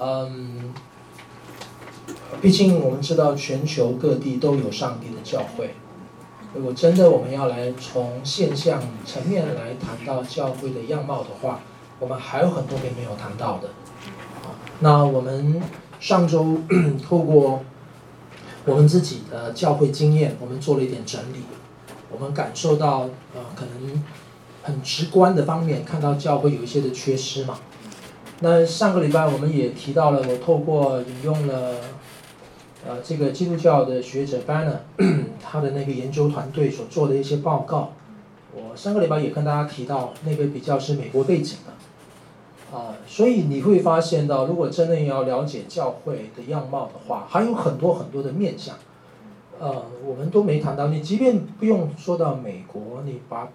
嗯，毕竟我们知道全球各地都有上帝的教会。如果真的我们要来从现象层面来谈到教会的样貌的话，我们还有很多点没有谈到的。啊，那我们上周 透过我们自己的教会经验，我们做了一点整理，我们感受到呃，可能很直观的方面看到教会有一些的缺失嘛。那上个礼拜我们也提到了，我透过引用了。呃，这个基督教的学者 Banner 他的那个研究团队所做的一些报告，我上个礼拜也跟大家提到，那个比较是美国背景的，啊，所以你会发现到，如果真的要了解教会的样貌的话，还有很多很多的面向，呃，我们都没谈到。你即便不用说到美国，你把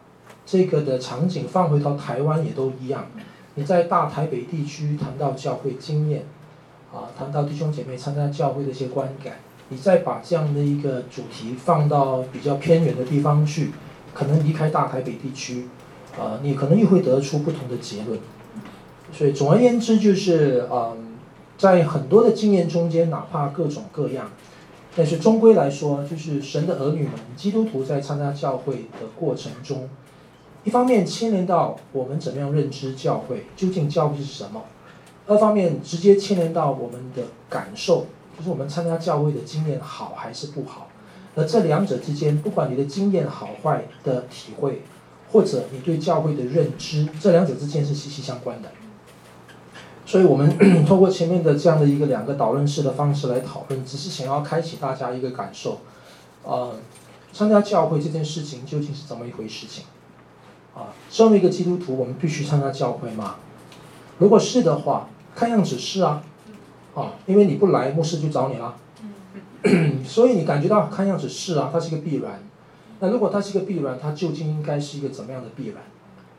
这个的场景放回到台湾也都一样。你在大台北地区谈到教会经验。啊，谈到弟兄姐妹参加教会的一些观感，你再把这样的一个主题放到比较偏远的地方去，可能离开大台北地区，啊，你可能又会得出不同的结论。所以总而言之，就是嗯，在很多的经验中间，哪怕各种各样，但是终归来说，就是神的儿女们，基督徒在参加教会的过程中，一方面牵连到我们怎么样认知教会，究竟教会是什么。二方面直接牵连到我们的感受，就是我们参加教会的经验好还是不好，而这两者之间，不管你的经验好坏的体会，或者你对教会的认知，这两者之间是息息相关的。所以，我们 通过前面的这样的一个两个导论式的方式来讨论，只是想要开启大家一个感受，呃，参加教会这件事情究竟是怎么一回事情？啊，身为一个基督徒，我们必须参加教会吗？如果是的话，看样子是啊，啊，因为你不来，牧师就找你了，所以你感觉到看样子是啊，它是一个必然。那如果它是一个必然，它究竟应该是一个怎么样的必然？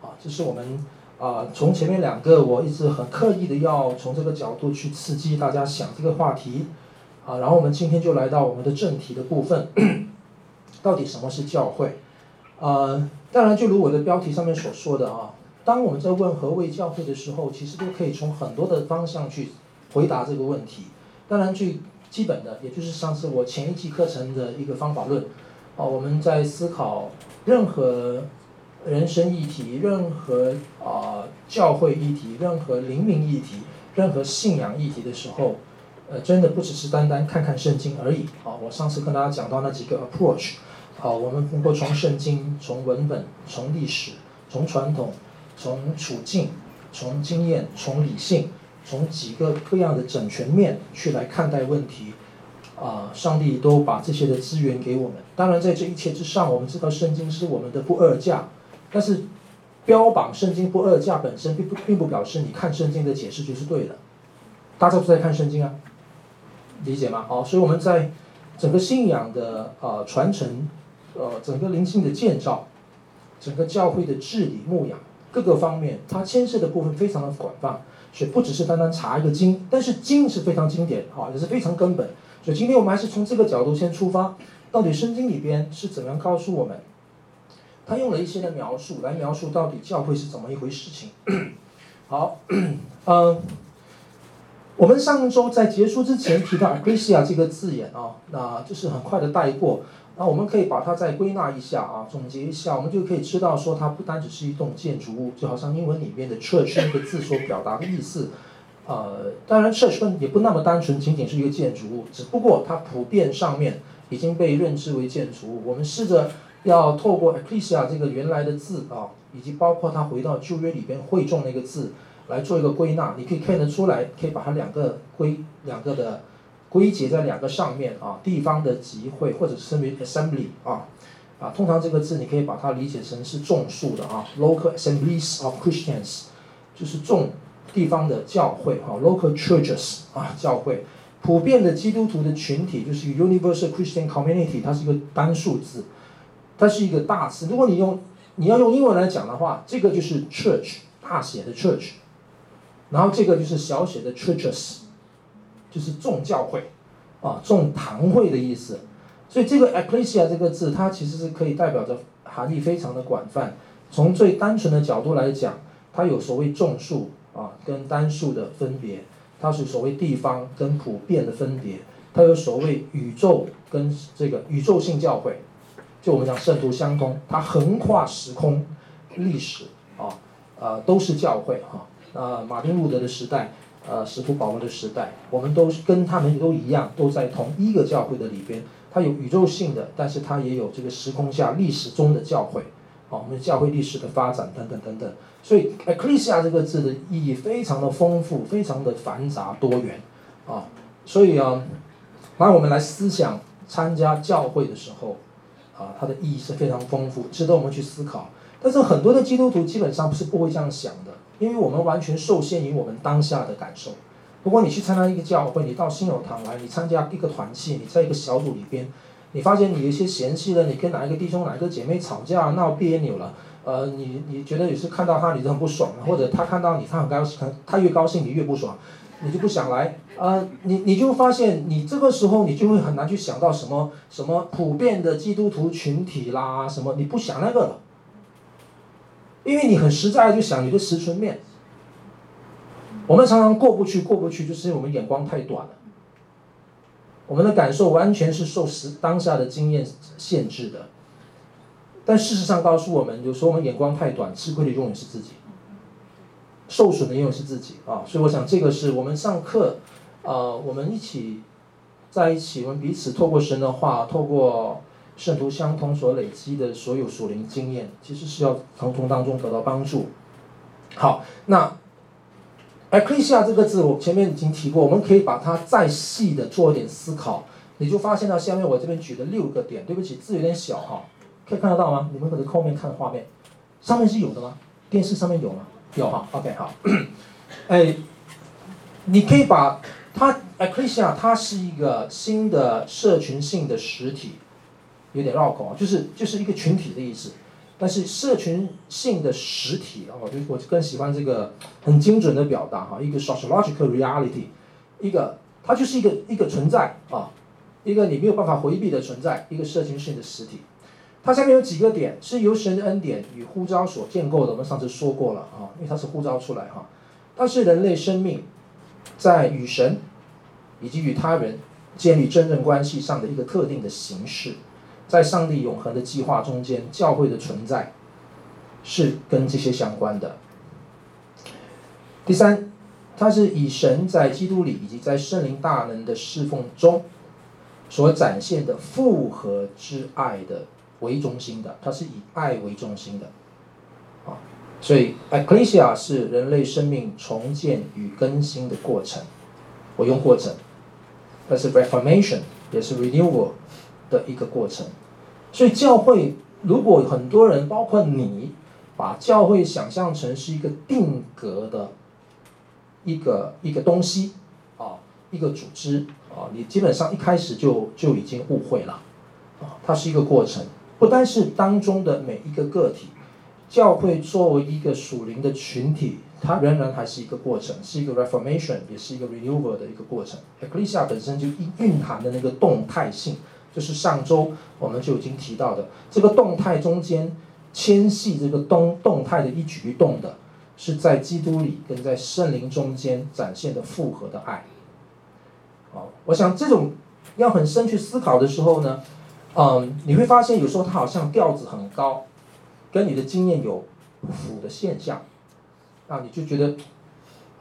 啊，这是我们啊从前面两个我一直很刻意的要从这个角度去刺激大家想这个话题，啊，然后我们今天就来到我们的正题的部分，到底什么是教会？啊，当然就如我的标题上面所说的啊。当我们在问何谓教会的时候，其实都可以从很多的方向去回答这个问题。当然，最基本的，也就是上次我前一季课程的一个方法论，啊，我们在思考任何人生议题、任何啊教会议题、任何灵命议题、任何信仰议题的时候，呃，真的不只是单单看看圣经而已。啊，我上次跟大家讲到那几个 approach，啊，我们通过从圣经、从文本、从历史、从传统。从处境、从经验、从理性、从几个各样的整全面去来看待问题，啊，上帝都把这些的资源给我们。当然，在这一切之上，我们知道圣经是我们的不二价，但是标榜圣经不二价本身，并不并不表示你看圣经的解释就是对的。大家都在看圣经啊，理解吗？好，所以我们在整个信仰的啊传承，呃，整个灵性的建造，整个教会的治理牧养。各个方面，它牵涉的部分非常的广泛，所以不只是单单查一个经，但是经是非常经典，啊，也是非常根本。所以今天我们还是从这个角度先出发，到底圣经里边是怎样告诉我们？他用了一些的描述来描述到底教会是怎么一回事情。好，嗯，我们上周在结束之前提到 “ecclesia” 这个字眼啊，那就是很快的带过。那我们可以把它再归纳一下啊，总结一下，我们就可以知道说，它不单只是一栋建筑物，就好像英文里面的 church 那个字所表达的意思，呃，当然 church 也不那么单纯，仅仅是一个建筑物，只不过它普遍上面已经被认知为建筑物。我们试着要透过 ecclesia 这个原来的字啊，以及包括它回到旧约里边会众那个字来做一个归纳，你可以看得出来，可以把它两个归两个的。归结在两个上面啊，地方的集会或者称为 assembly 啊，啊，通常这个字你可以把它理解成是众数的啊，local assemblies of Christians，就是众地方的教会啊，local churches 啊，教会，普遍的基督徒的群体就是 universal Christian community，它是一个单数字，它是一个大词。如果你用你要用英文来讲的话，这个就是 church 大写的 church，然后这个就是小写的 churches。就是众教会，啊，众堂会的意思，所以这个 ecclesia 这个字，它其实是可以代表着含义非常的广泛。从最单纯的角度来讲，它有所谓众数啊跟单数的分别，它是所谓地方跟普遍的分别，它有所谓宇宙跟这个宇宙性教会，就我们讲圣徒相通，它横跨时空、历史啊，呃，都是教会哈。呃，马丁路德的时代，呃，使徒保罗的时代，我们都是跟他们都一样，都在同一个教会的里边。它有宇宙性的，但是它也有这个时空下历史中的教会，啊，我们教会历史的发展等等等等。所以 “ecclesia” 这个字的意义非常的丰富，非常的繁杂多元，啊，所以啊，当我们来思想参加教会的时候，啊，它的意义是非常丰富，值得我们去思考。但是很多的基督徒基本上是不会这样想的。因为我们完全受限于我们当下的感受。如果你去参加一个教会，你到新友堂来，你参加一个团契，你在一个小组里边，你发现你有一些嫌隙了，你跟哪一个弟兄、哪一个姐妹吵架闹别扭了，呃，你你觉得有时看到他你就很不爽，或者他看到你他很高兴，他越高兴你越不爽，你就不想来，呃，你你就发现你这个时候你就会很难去想到什么什么普遍的基督徒群体啦，什么你不想那个了。因为你很实在的就想你的实存面，我们常常过不去，过不去，就是因为我们眼光太短了。我们的感受完全是受时当下的经验限制的。但事实上告诉我们，有时候我们眼光太短，吃亏的永远是自己，受损的永远是自己啊！所以我想，这个是我们上课，呃，我们一起在一起，我们彼此透过神的话，透过。圣徒相通所累积的所有属灵经验，其实是要从中当中得到帮助。好，那 ecclesia 这个字，我前面已经提过，我们可以把它再细的做一点思考，你就发现到下面我这边举的六个点。对不起，字有点小哈，可以看得到吗？你们可能后面看画面，上面是有的吗？电视上面有吗？有哈，OK 好。哎，你可以把它 ecclesia，它是一个新的社群性的实体。有点绕口啊，就是就是一个群体的意思，但是社群性的实体啊，我就我更喜欢这个很精准的表达哈，一个 sociological reality，一个它就是一个一个存在啊，一个你没有办法回避的存在，一个社群性的实体。它下面有几个点是由神的恩典与呼召所建构的，我们上次说过了啊，因为它是呼召出来哈，它是人类生命在与神以及与他人建立真正关系上的一个特定的形式。在上帝永恒的计划中间，教会的存在是跟这些相关的。第三，它是以神在基督里以及在圣灵大能的侍奉中所展现的复合之爱的为中心的，它是以爱为中心的。啊，所以 Ecclesia 是人类生命重建与更新的过程。我用过程，但是 Reformation 也是 Renewal 的一个过程。所以教会，如果很多人，包括你，把教会想象成是一个定格的，一个一个东西，啊，一个组织，啊，你基本上一开始就就已经误会了，啊，它是一个过程，不单是当中的每一个个体，教会作为一个属灵的群体，它仍然还是一个过程，是一个 reformation，也是一个 renewal 的一个过程。Ecclesia 本身就蕴含的那个动态性。就是上周我们就已经提到的，这个动态中间牵系这个动动态的一举一动的，是在基督里跟在圣灵中间展现的复合的爱。好，我想这种要很深去思考的时候呢，嗯，你会发现有时候它好像调子很高，跟你的经验有不符的现象，那你就觉得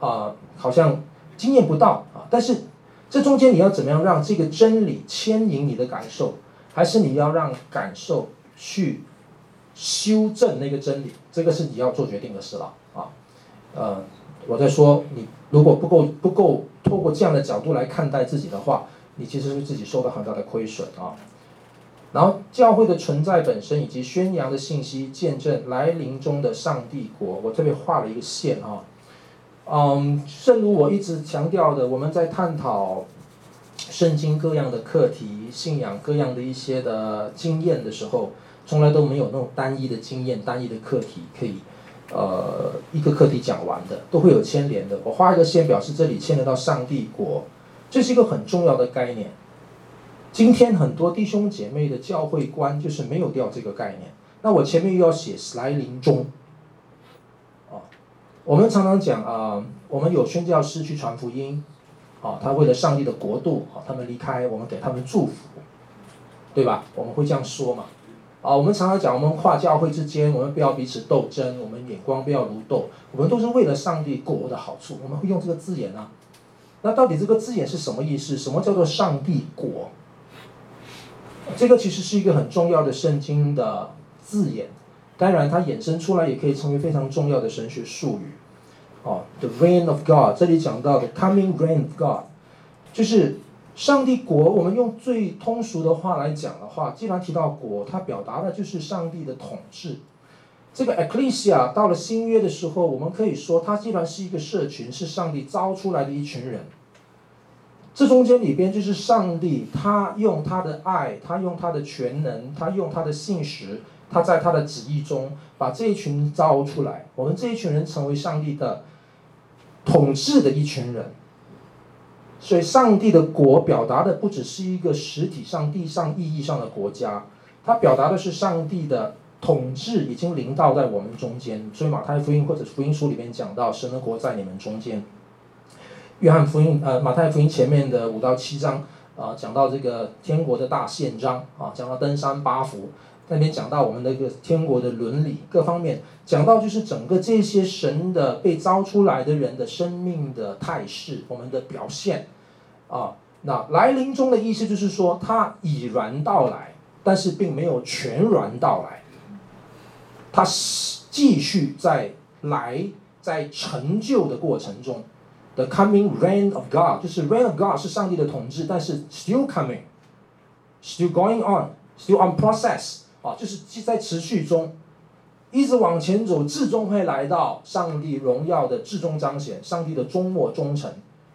啊，好像经验不到啊，但是。这中间你要怎么样让这个真理牵引你的感受，还是你要让感受去修正那个真理？这个是你要做决定的事了啊。呃，我在说你如果不够不够透过这样的角度来看待自己的话，你其实是自己受到很大的亏损啊。然后教会的存在本身以及宣扬的信息，见证来临中的上帝国，我这边画了一个线啊。嗯，正如我一直强调的，我们在探讨圣经各样的课题、信仰各样的一些的经验的时候，从来都没有那种单一的经验、单一的课题可以，呃，一个课题讲完的，都会有牵连的。我画一个线，表示这里牵连到上帝国，这是一个很重要的概念。今天很多弟兄姐妹的教会观就是没有掉这个概念。那我前面又要写来临中。我们常常讲啊、我们有宣教师去传福音，啊，他为了上帝的国度，啊，他们离开，我们给他们祝福，对吧？我们会这样说嘛？啊，我们常常讲，我们跨教会之间，我们不要彼此斗争，我们眼光不要如斗，我们都是为了上帝国的好处，我们会用这个字眼啊。那到底这个字眼是什么意思？什么叫做上帝国？这个其实是一个很重要的圣经的字眼，当然它衍生出来也可以成为非常重要的神学术语。哦，the reign of God，这里讲到的 coming reign of God，就是。上帝国，我们用最通俗的话来讲的话，既然提到国，它表达的就是上帝的统治。这个 ecclesia 到了新约的时候，我们可以说，它既然是一个社群，是上帝招出来的一群人。这中间里边就是上帝，他用他的爱，他用他的全能，他用他的信实，他在他的旨意中把这一群招出来。我们这一群人成为上帝的统治的一群人。所以，上帝的国表达的不只是一个实体上、地上意义上的国家，它表达的是上帝的统治已经临到在我们中间。所以，马太福音或者福音书里面讲到，神的国在你们中间。约翰福音呃，马太福音前面的五到七章啊、呃，讲到这个天国的大宪章啊，讲到登山八福，那边讲到我们的一个天国的伦理各方面，讲到就是整个这些神的被招出来的人的生命的态势，我们的表现。啊，那来临中的意思就是说，他已然到来，但是并没有全然到来。他继续在来，在成就的过程中，the coming reign of God，就是 reign of God 是上帝的统治，但是 still coming，still going on，still on process，啊，就是在持续中，一直往前走，至终会来到上帝荣耀的至终彰显，上帝的终末忠诚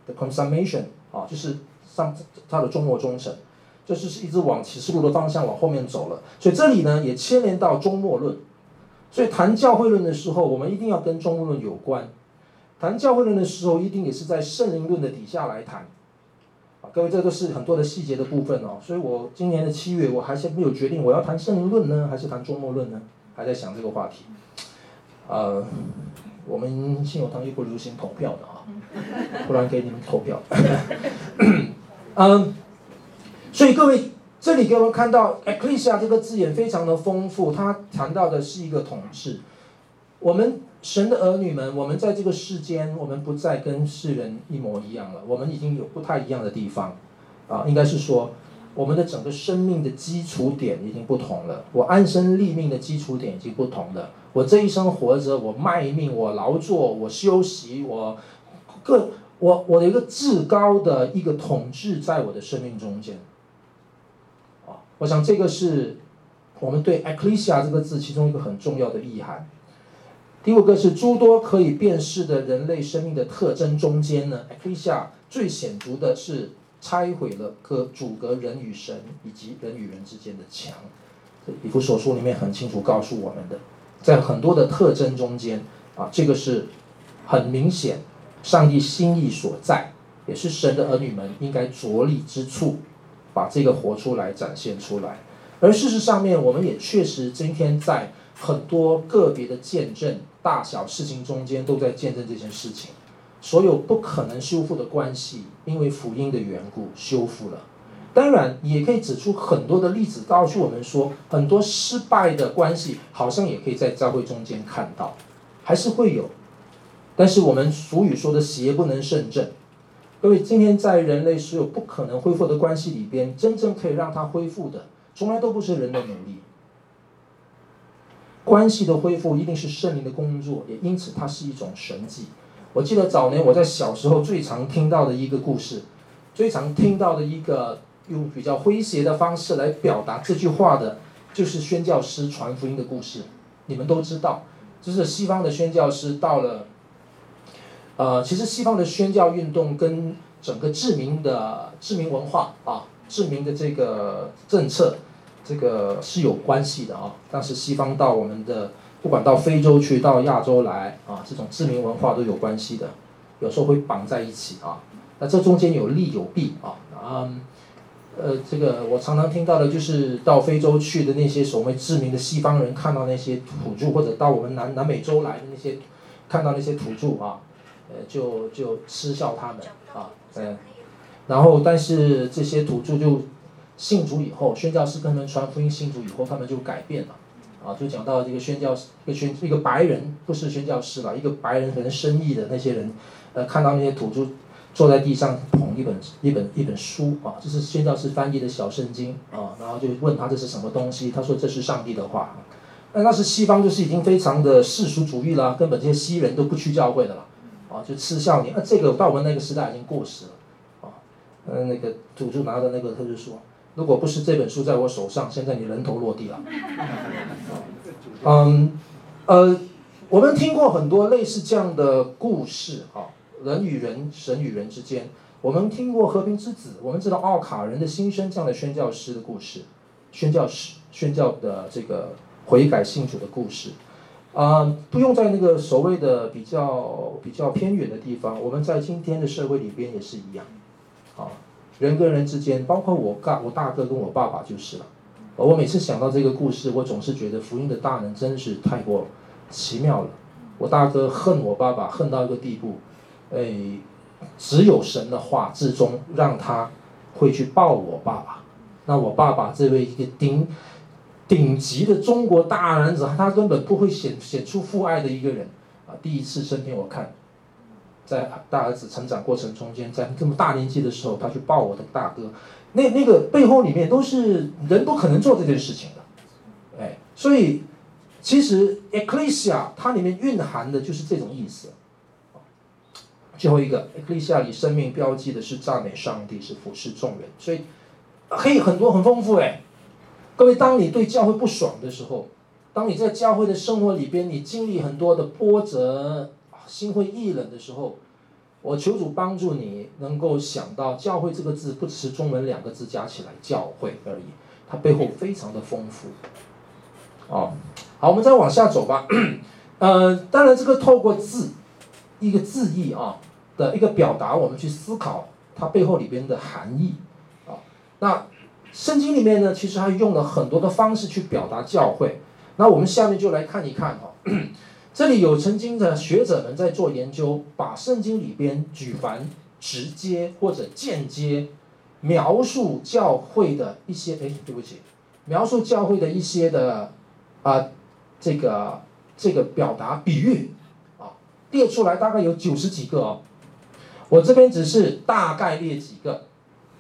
的 consummation。啊，就是上他的终末忠诚，就是是一直往启示录的方向往后面走了。所以这里呢也牵连到终末论。所以谈教会论的时候，我们一定要跟终末论有关。谈教会论的时候，一定也是在圣灵论的底下来谈。各位，这都是很多的细节的部分哦。所以我今年的七月，我还是没有决定我要谈圣灵论呢，还是谈终末论呢？还在想这个话题。呃，我们信友堂又不流行投票的啊。不然给你们投票。嗯，所以各位，这里给我们看到 “ecclesia” 这个字眼非常的丰富，它谈到的是一个统治。我们神的儿女们，我们在这个世间，我们不再跟世人一模一样了，我们已经有不太一样的地方。啊，应该是说，我们的整个生命的基础点已经不同了。我安身立命的基础点已经不同了。我这一生活着，我卖命，我劳作，我休息，我。个我我的一个至高的一个统治在我的生命中间，啊，我想这个是我们对 ecclesia 这个字其中一个很重要的意涵。第五个是诸多可以辨识的人类生命的特征中间呢最显著的是拆毁了隔阻隔人与神以及人与人之间的墙。以弗所书里面很清楚告诉我们的，在很多的特征中间啊，这个是很明显。上帝心意所在，也是神的儿女们应该着力之处，把这个活出来、展现出来。而事实上面，我们也确实今天在很多个别的见证、大小事情中间，都在见证这件事情。所有不可能修复的关系，因为福音的缘故修复了。当然，也可以指出很多的例子，告诉我们说，很多失败的关系，好像也可以在教会中间看到，还是会有。但是我们俗语说的“邪不能胜正”，各位，今天在人类所有不可能恢复的关系里边，真正可以让它恢复的，从来都不是人的努力。关系的恢复一定是圣灵的工作，也因此它是一种神迹。我记得早年我在小时候最常听到的一个故事，最常听到的一个用比较诙谐的方式来表达这句话的，就是宣教师传福音的故事。你们都知道，就是西方的宣教师到了。呃，其实西方的宣教运动跟整个殖民的殖民文化啊，殖民的这个政策，这个是有关系的啊。但是西方到我们的，不管到非洲去，到亚洲来啊，这种殖民文化都有关系的，有时候会绑在一起啊。那这中间有利有弊啊。嗯，呃，这个我常常听到的就是到非洲去的那些所谓殖民的西方人，看到那些土著，或者到我们南南美洲来的那些。看到那些土著啊，呃，就就嗤笑他们啊，嗯，然后但是这些土著就信主以后，宣教士跟他们传福音信主以后，他们就改变了，啊，就讲到这个宣教士一个宣一个白人不是宣教士了，一个白人可能生意的那些人，呃，看到那些土著坐在地上捧一本一本一本书啊，这是宣教士翻译的小圣经啊，然后就问他这是什么东西，他说这是上帝的话。那那是西方，就是已经非常的世俗主义了，根本这些西人都不去教会的了，啊，就嗤笑你。啊、这个到我们那个时代已经过时了，啊，嗯，那个土著拿着那个，他就说，如果不是这本书在我手上，现在你人头落地了。嗯，呃，我们听过很多类似这样的故事，啊，人与人、神与人之间，我们听过和平之子，我们知道奥卡人的心声这样的宣教师的故事，宣教师宣教的这个。悔改信主的故事，啊、呃，不用在那个所谓的比较比较偏远的地方，我们在今天的社会里边也是一样，啊，人跟人之间，包括我大我大哥跟我爸爸就是了。我每次想到这个故事，我总是觉得福音的大能真是太过奇妙了。我大哥恨我爸爸恨到一个地步，哎，只有神的话至终让他会去抱我爸爸。那我爸爸这位一个顶。顶级的中国大男子，他根本不会显显出父爱的一个人啊！第一次生给我看，在大儿子成长过程中间，在这么大年纪的时候，他去抱我的大哥，那那个背后里面都是人不可能做这件事情的，哎，所以其实 ecclesia 它里面蕴含的就是这种意思。最后一个 ecclesia 里生命标记的是赞美上帝，是俯视众人，所以可以很多很丰富哎。各位，当你对教会不爽的时候，当你在教会的生活里边，你经历很多的波折，心灰意冷的时候，我求主帮助你，能够想到教会这个字不只是中文两个字加起来教会而已，它背后非常的丰富。哦，好，我们再往下走吧。呃，当然这个透过字，一个字义啊的一个表达，我们去思考它背后里边的含义啊，那。圣经里面呢，其实还用了很多的方式去表达教会。那我们下面就来看一看哈，这里有曾经的学者们在做研究，把圣经里边举凡直接或者间接描述教会的一些，哎，对不起，描述教会的一些的啊，这个这个表达比喻啊，列出来大概有九十几个哦。我这边只是大概列几个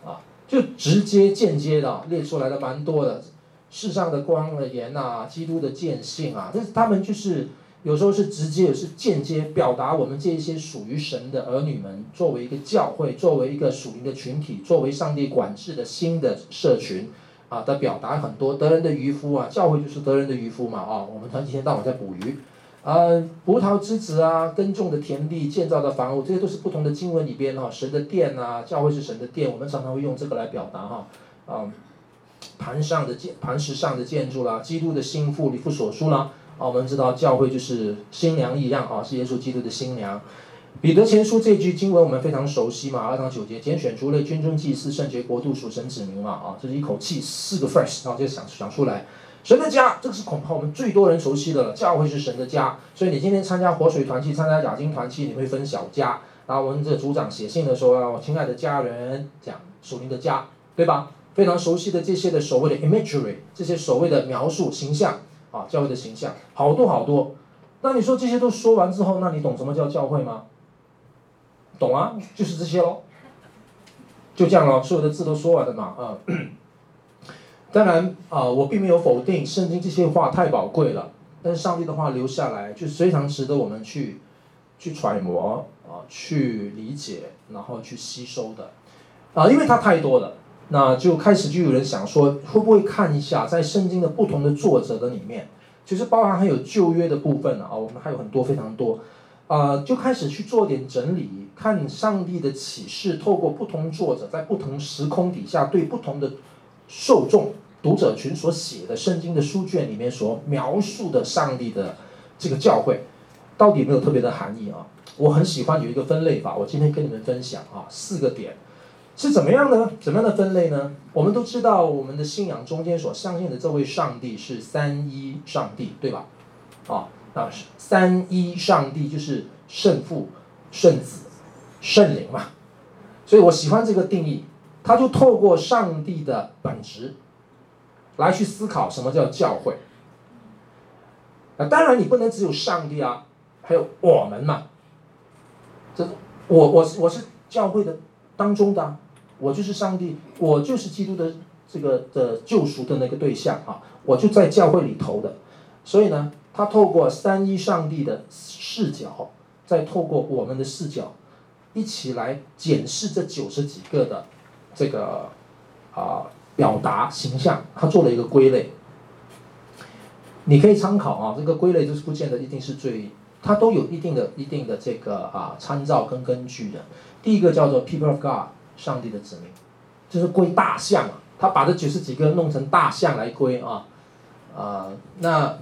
啊。就直接、间接的列出来的蛮多的，世上的光的盐呐，基督的见性啊，这是他们就是有时候是直接，也是间接表达我们这一些属于神的儿女们，作为一个教会，作为一个属灵的群体，作为上帝管制的新的社群啊的表达很多。得人的渔夫啊，教会就是得人的渔夫嘛啊，我们团体一天到晚在捕鱼。呃，葡萄之子啊，耕种的田地，建造的房屋，这些都是不同的经文里边哈，神的殿啊，教会是神的殿，我们常常会用这个来表达哈。啊，磐上的建，磐石上的建筑啦，基督的新妇，以弗所书啦，啊我们知道教会就是新娘一样啊，是耶稣基督的新娘。彼得前书这句经文我们非常熟悉嘛，二章九节，拣选族类，君尊祭司，圣洁国度，属神子民嘛，啊，这是一口气四个 phrase，然后就想想出来。神的家，这个是恐怕我们最多人熟悉的了。教会是神的家，所以你今天参加活水团契，参加亚金团契，你会分小家。然后我们这组长写信的时候，要亲爱的家人，讲属灵的家，对吧？非常熟悉的这些的所谓的 imagery，这些所谓的描述形象啊，教会的形象，好多好多。那你说这些都说完之后，那你懂什么叫教会吗？懂啊，就是这些喽，就这样喽，所有的字都说完了嘛，啊、当然啊、我并没有否定圣经这些话太宝贵了，但是上帝的话留下来，就非常值得我们去去揣摩啊、去理解，然后去吸收的啊、因为它太多了，那就开始就有人想说，会不会看一下在圣经的不同的作者的里面，其实包含还有旧约的部分啊，我们还有很多非常多啊、呃，就开始去做点整理，看上帝的启示，透过不同作者在不同时空底下对不同的受众。读者群所写的圣经的书卷里面所描述的上帝的这个教会，到底有没有特别的含义啊？我很喜欢有一个分类法，我今天跟你们分享啊，四个点是怎么样的？怎么样的分类呢？我们都知道，我们的信仰中间所相信的这位上帝是三一上帝，对吧？啊，啊，三一上帝就是圣父、圣子、圣灵嘛。所以我喜欢这个定义，他就透过上帝的本质来去思考什么叫教会。那，当然你不能只有上帝啊，还有我们嘛。这我我是我是教会的当中的，我就是上帝，我就是基督的这个的救赎的那个对象啊，我就在教会里头的。所以呢，他透过三一上帝的视角，再透过我们的视角，一起来检视这九十几个的这个啊、表达形象，他做了一个归类。你可以参考啊，这个归类就是不见得一定是最，它都有一定的、一定的这个啊参照跟根据的。第一个叫做 People of God，上帝的子民，就是归大象啊，他把这九十几个弄成大象来归啊，啊，那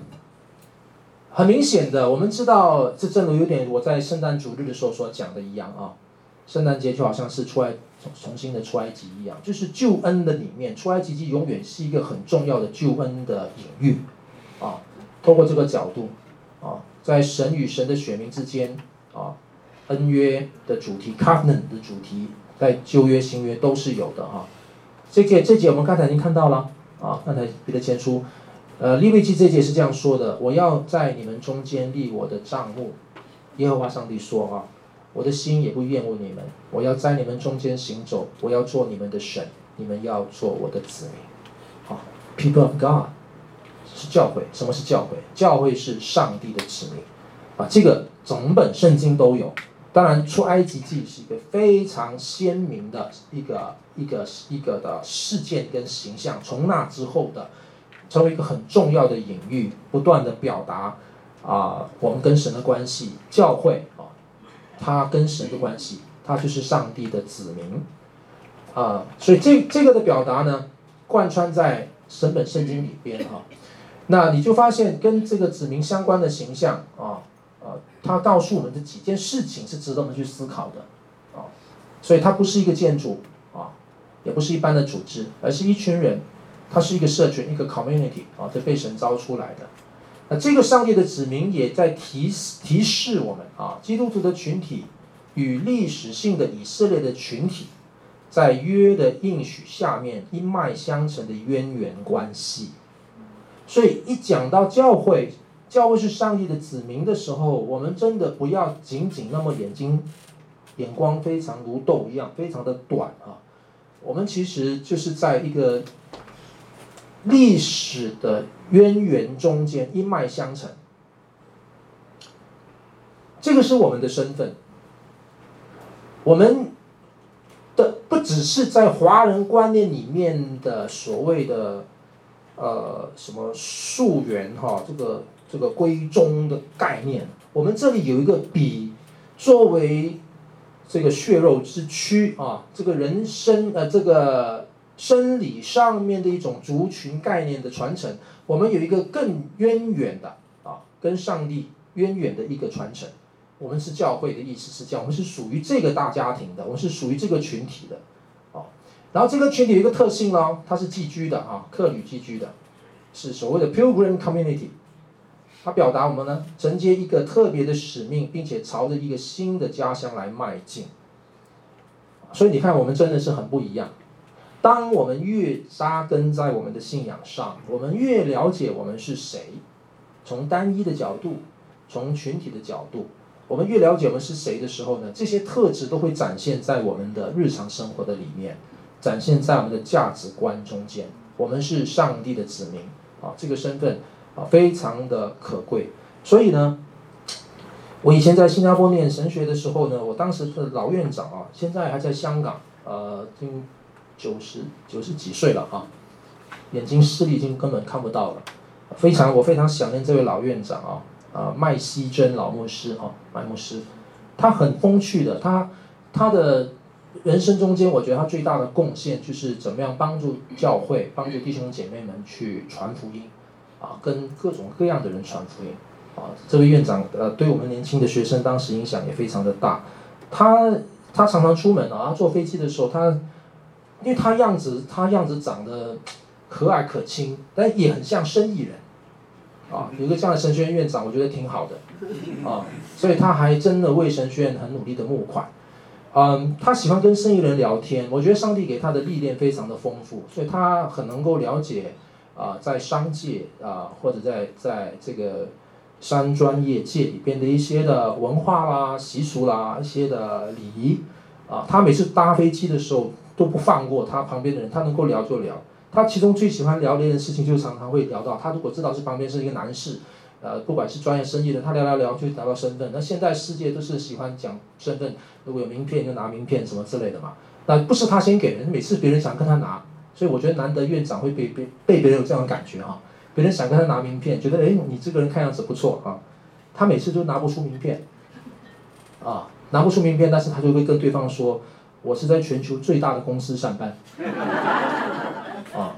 很明显的，我们知道这正如有点我在圣诞主日的时候所讲的一样啊，圣诞节就好像是出来重重新的出埃及一样，就是救恩的里面，出埃及记永远是一个很重要的救恩的隐喻。啊，通过这个角度，啊，在神与神的选民之间，啊，恩约的主题，covenant 的主题，在旧约新约都是有的啊。这节这节我们刚才已经看到了，啊，刚才彼得前书，呃，利未记这节是这样说的：我要在你们中间立我的帐幕，耶和华上帝说啊，我的心也不厌恶你们，我要在你们中间行走，我要做你们的神，你们要做我的子民，啊，People of God。是教会，什么是教会？教会是上帝的子民，啊，这个整本圣经都有。当然，出埃及记是一个非常鲜明的一个一个一个的事件跟形象。从那之后的，成为一个很重要的隐喻，不断的表达啊，我们跟神的关系。教会啊，他跟神的关系，他就是上帝的子民，啊，所以这这个的表达呢，贯穿在神本圣经里边哈。那你就发现跟这个子民相关的形象，啊，它告诉我们的几件事情是值得我们去思考的，啊，所以它不是一个建筑啊，也不是一般的组织，而是一群人，它是一个社群，一个 community 啊，这被神召出来的。那这个上帝的子民也在提提示我们啊，基督徒的群体与历史性的以色列的群体，在约的应许下面一脉相承的渊源关系。所以一讲到教会，教会是上帝的子民的时候，我们真的不要仅仅那么眼睛，眼光非常如豆一样，非常的短啊。我们其实就是在一个历史的渊源中间一脉相承，这个是我们的身份。我们的不只是在华人观念里面的所谓的。呃，什么溯源哈？这个这个归宗的概念，我们这里有一个比作为这个血肉之躯啊，这个人生呃这个生理上面的一种族群概念的传承，我们有一个更渊远的啊，跟上帝渊源的一个传承。我们是教会的意思是这样，我们是属于这个大家庭的，我们是属于这个群体的啊。然后这个群体有一个特性哦，它是寄居的啊，客旅寄居的，是所谓的 Pilgrim Community。它表达我们呢承接一个特别的使命，并且朝着一个新的家乡来迈进。所以你看，我们真的是很不一样。当我们越扎根在我们的信仰上，我们越了解我们是谁，从单一的角度，从群体的角度，我们越了解我们是谁的时候呢，这些特质都会展现在我们的日常生活的里面。展现在我们的价值观中间，我们是上帝的子民啊，这个身份啊非常的可贵。所以呢，我以前在新加坡念神学的时候呢，我当时的老院长啊，现在还在香港，呃，已经九十九十几岁了啊，眼睛视力已经根本看不到了，非常我非常想念这位老院长啊，啊麦希珍老牧师啊，麦牧师，他很风趣的，他他的。人生中间，我觉得他最大的贡献就是怎么样帮助教会、帮助弟兄姐妹们去传福音，啊，跟各种各样的人传福音，啊，这位院长呃，对我们年轻的学生当时影响也非常的大。他他常常出门啊，坐飞机的时候，他因为他样子他样子长得和蔼可亲，但也很像生意人，啊，有个这样的神学院院长，我觉得挺好的，啊，所以他还真的为神学院很努力的募款，嗯，他喜欢跟生意人聊天，我觉得上帝给他的历练非常的丰富，所以他很能够了解啊，在商界啊，或者在在这个商专业界里边的一些的文化啦、习俗啦、一些的礼仪，啊，他每次搭飞机的时候都不放过他旁边的人，他能够聊就聊。他其中最喜欢聊的一件事情，就常常会聊到他如果知道是旁边是一个男士，呃，不管是专业生意的，他聊聊聊就聊到身份。那现在世界都是喜欢讲身份，如果有名片就拿名片什么之类的嘛。那不是他先给人，每次别人想跟他拿，所以我觉得难得院长会被被被别人有这样的感觉哈。别人想跟他拿名片，觉得哎你这个人看样子不错啊，他每次都拿不出名片，啊，拿不出名片，但是他就会跟对方说，我是在全球最大的公司上班。啊，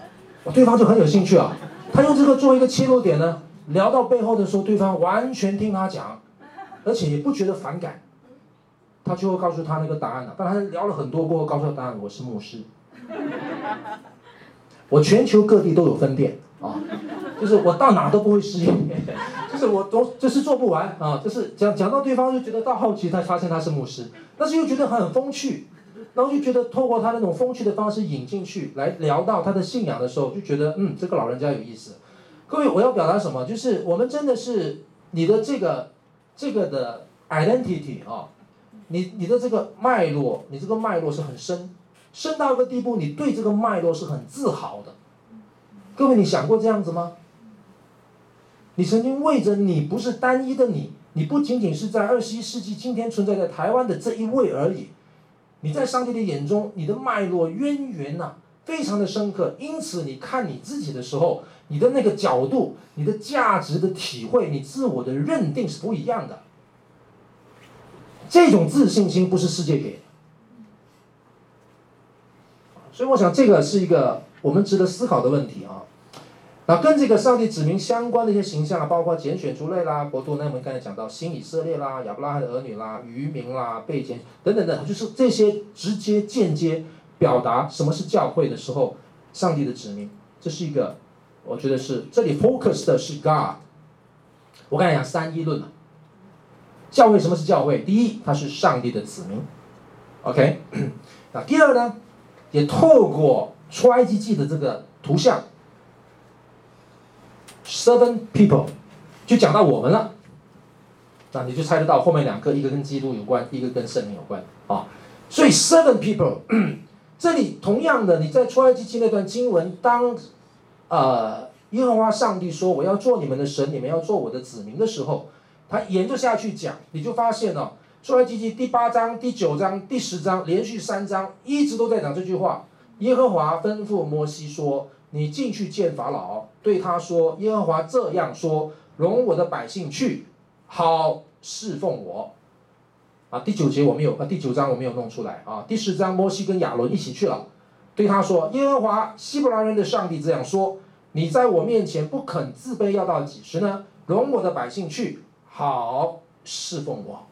对方就很有兴趣啊，他用这个做一个切入点呢，聊到背后的时候，对方完全听他讲，而且也不觉得反感，他就会告诉他那个答案了。但他聊了很多过后，告诉他答案，我是牧师，我全球各地都有分店啊，就是我到哪都不会失业，就是我都就是做不完啊，就是讲讲到对方就觉得到后期他发现他是牧师，但是又觉得很风趣。然后就觉得透过他那种风趣的方式引进去，来聊到他的信仰的时候，就觉得嗯，这个老人家有意思。各位，我要表达什么？就是我们真的是你的这个这个的 identity 啊、你你的这个脉络，你这个脉络是很深，深到一个地步，你对这个脉络是很自豪的。各位，你想过这样子吗？你曾经为着你不是单一的你，你不仅仅是在二十一世纪今天存在在台湾的这一位而已。你在上帝的眼中，你的脉络渊源呐，非常的深刻。因此，你看你自己的时候，你的那个角度、你的价值的体会、你自我的认定是不一样的。这种自信心不是世界给的，所以我想这个是一个我们值得思考的问题啊。那跟这个上帝指明相关的一些形象啊，包括拣选族类啦、国度，那我们刚才讲到新以色列啦、亚伯拉罕的儿女啦、渔民啦、被拣等等等，就是这些直接、间接表达什么是教会的时候，上帝的指明，这是一个，我觉得是这里 focus 的是 God。我刚才讲三一论嘛，教会什么是教会？第一，它是上帝的子民，OK。那第二呢，也透过出埃及记的这个图像。Seven people，就讲到我们了，那你就猜得到后面两个，一个跟基督有关，一个跟圣灵有关啊。所以 seven people，这里同样的，你在出埃及记那段经文，当呃耶和华上帝说我要做你们的神，你们要做我的子民的时候，他沿着下去讲，你就发现哦，出来及记第八章、第九章、第十章连续三章一直都在讲这句话。耶和华吩咐摩西说。你进去见法老，对他说：“耶和华这样说，容我的百姓去，好侍奉我。”啊，第九节我没有啊，第九章我没有弄出来啊。第十章，摩西跟亚伦一起去了，对他说：“耶和华希伯来人的上帝这样说：你在我面前不肯自卑，要到几时呢？容我的百姓去，好侍奉我。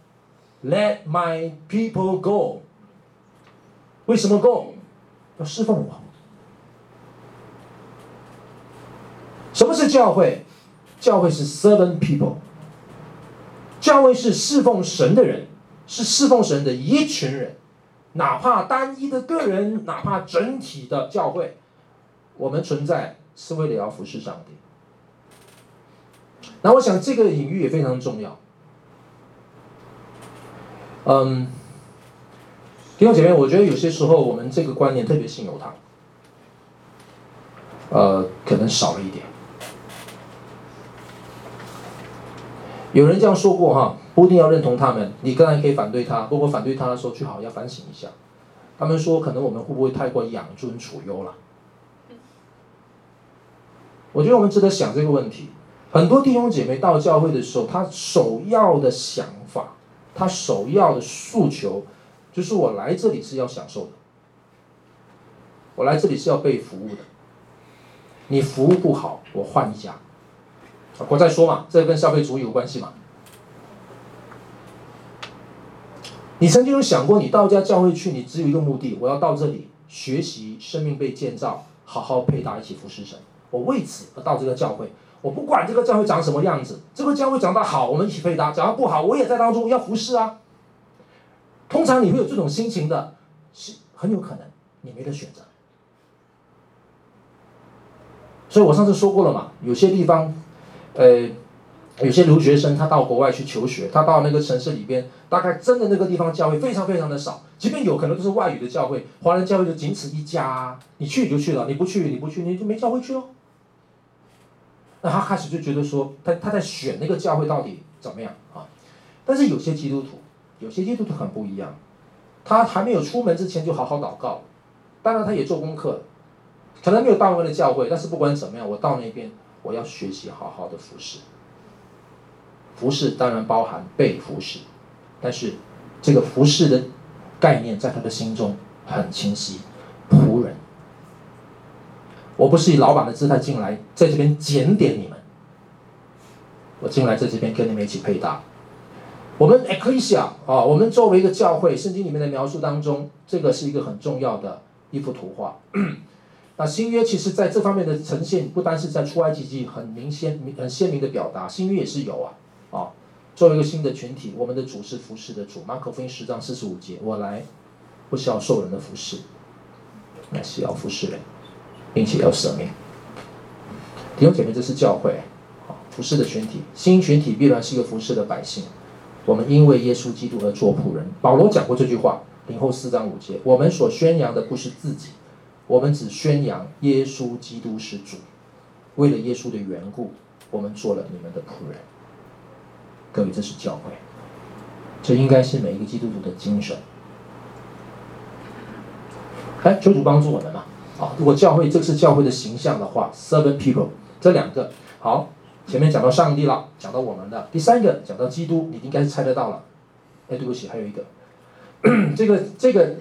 Let my people go。为什么 go？要侍奉我。”什么是教会？教会是 servant people。教会是侍奉神的人，是侍奉神的一群人。哪怕单一的个人，哪怕整体的教会，我们存在是为了要服侍上帝。那我想这个隐喻也非常重要。嗯，弟兄姐妹，我觉得有些时候我们这个观念特别信有他，呃，可能少了一点。有人这样说过哈，不一定要认同他们，你当然可以反对他。不过反对他的时候，最好要反省一下。他们说，可能我们会不会太过养尊处优了？我觉得我们值得想这个问题。很多弟兄姐妹到教会的时候，他首要的想，他首要的诉求，就是我来这里是要享受的，我来这里是要被服务的。你服务不好，我换一家。我再说嘛，这跟消费主义有关系嘛？你曾经有想过，你到家教会去，你只有一个目的，我要到这里学习，生命被建造，好好配搭一起服侍神。我为此而到这个教会，我不管这个教会长什么样子，这个教会长得好，我们一起配搭；长得不好，我也在当中要服侍啊。通常你会有这种心情的，是很有可能你没得选择。所以我上次说过了嘛，有些地方，呃。有些留学生他到国外去求学，他到那个城市里边，大概真的那个地方教会非常非常的少，即便有可能都是外语的教会，华人教会就仅此一家，你去就去了，你不去你不去你就没教会去哦。那他开始就觉得说，他他在选那个教会到底怎么样啊？但是有些基督徒，有些基督徒很不一样，他还没有出门之前就好好祷告，当然他也做功课，可能没有到那个教会，但是不管怎么样，我到那边我要学习好好的服侍。服侍当然包含被服侍，但是这个服侍的概念在他的心中很清晰。我不是以老板的姿态进来，在这边检点你们，我进来在这边跟你们一起配搭。我们 Ecclesia 啊，我们作为一个教会，圣经里面的描述当中，这个是一个很重要的一幅图画。那新约其实在这方面的呈现，不单是在出埃及记很明显、很鲜明的表达，新约也是有啊。啊，作为一个新的群体，我们的主是服侍的主。马可福音十章四十五节，我来不是要受人的服侍，乃是要服侍人，并且要舍命。弟兄姐妹，这是教会，服侍的群体，新群体必然是一个服侍的百姓。我们因为耶稣基督而做仆人。保罗讲过这句话，林后四章五节，我们所宣扬的不是自己，我们只宣扬耶稣基督是主。为了耶稣的缘故，我们做了你们的仆人。各位，这是教会，这应该是每一个基督徒的精神。哎，求主帮助我们嘛！如果教会这是教会的形象的话，servant people 这两个好，前面讲到上帝了，讲到我们的第三个讲到基督，你应该猜得到了。哎，对不起，还有一个，这个这个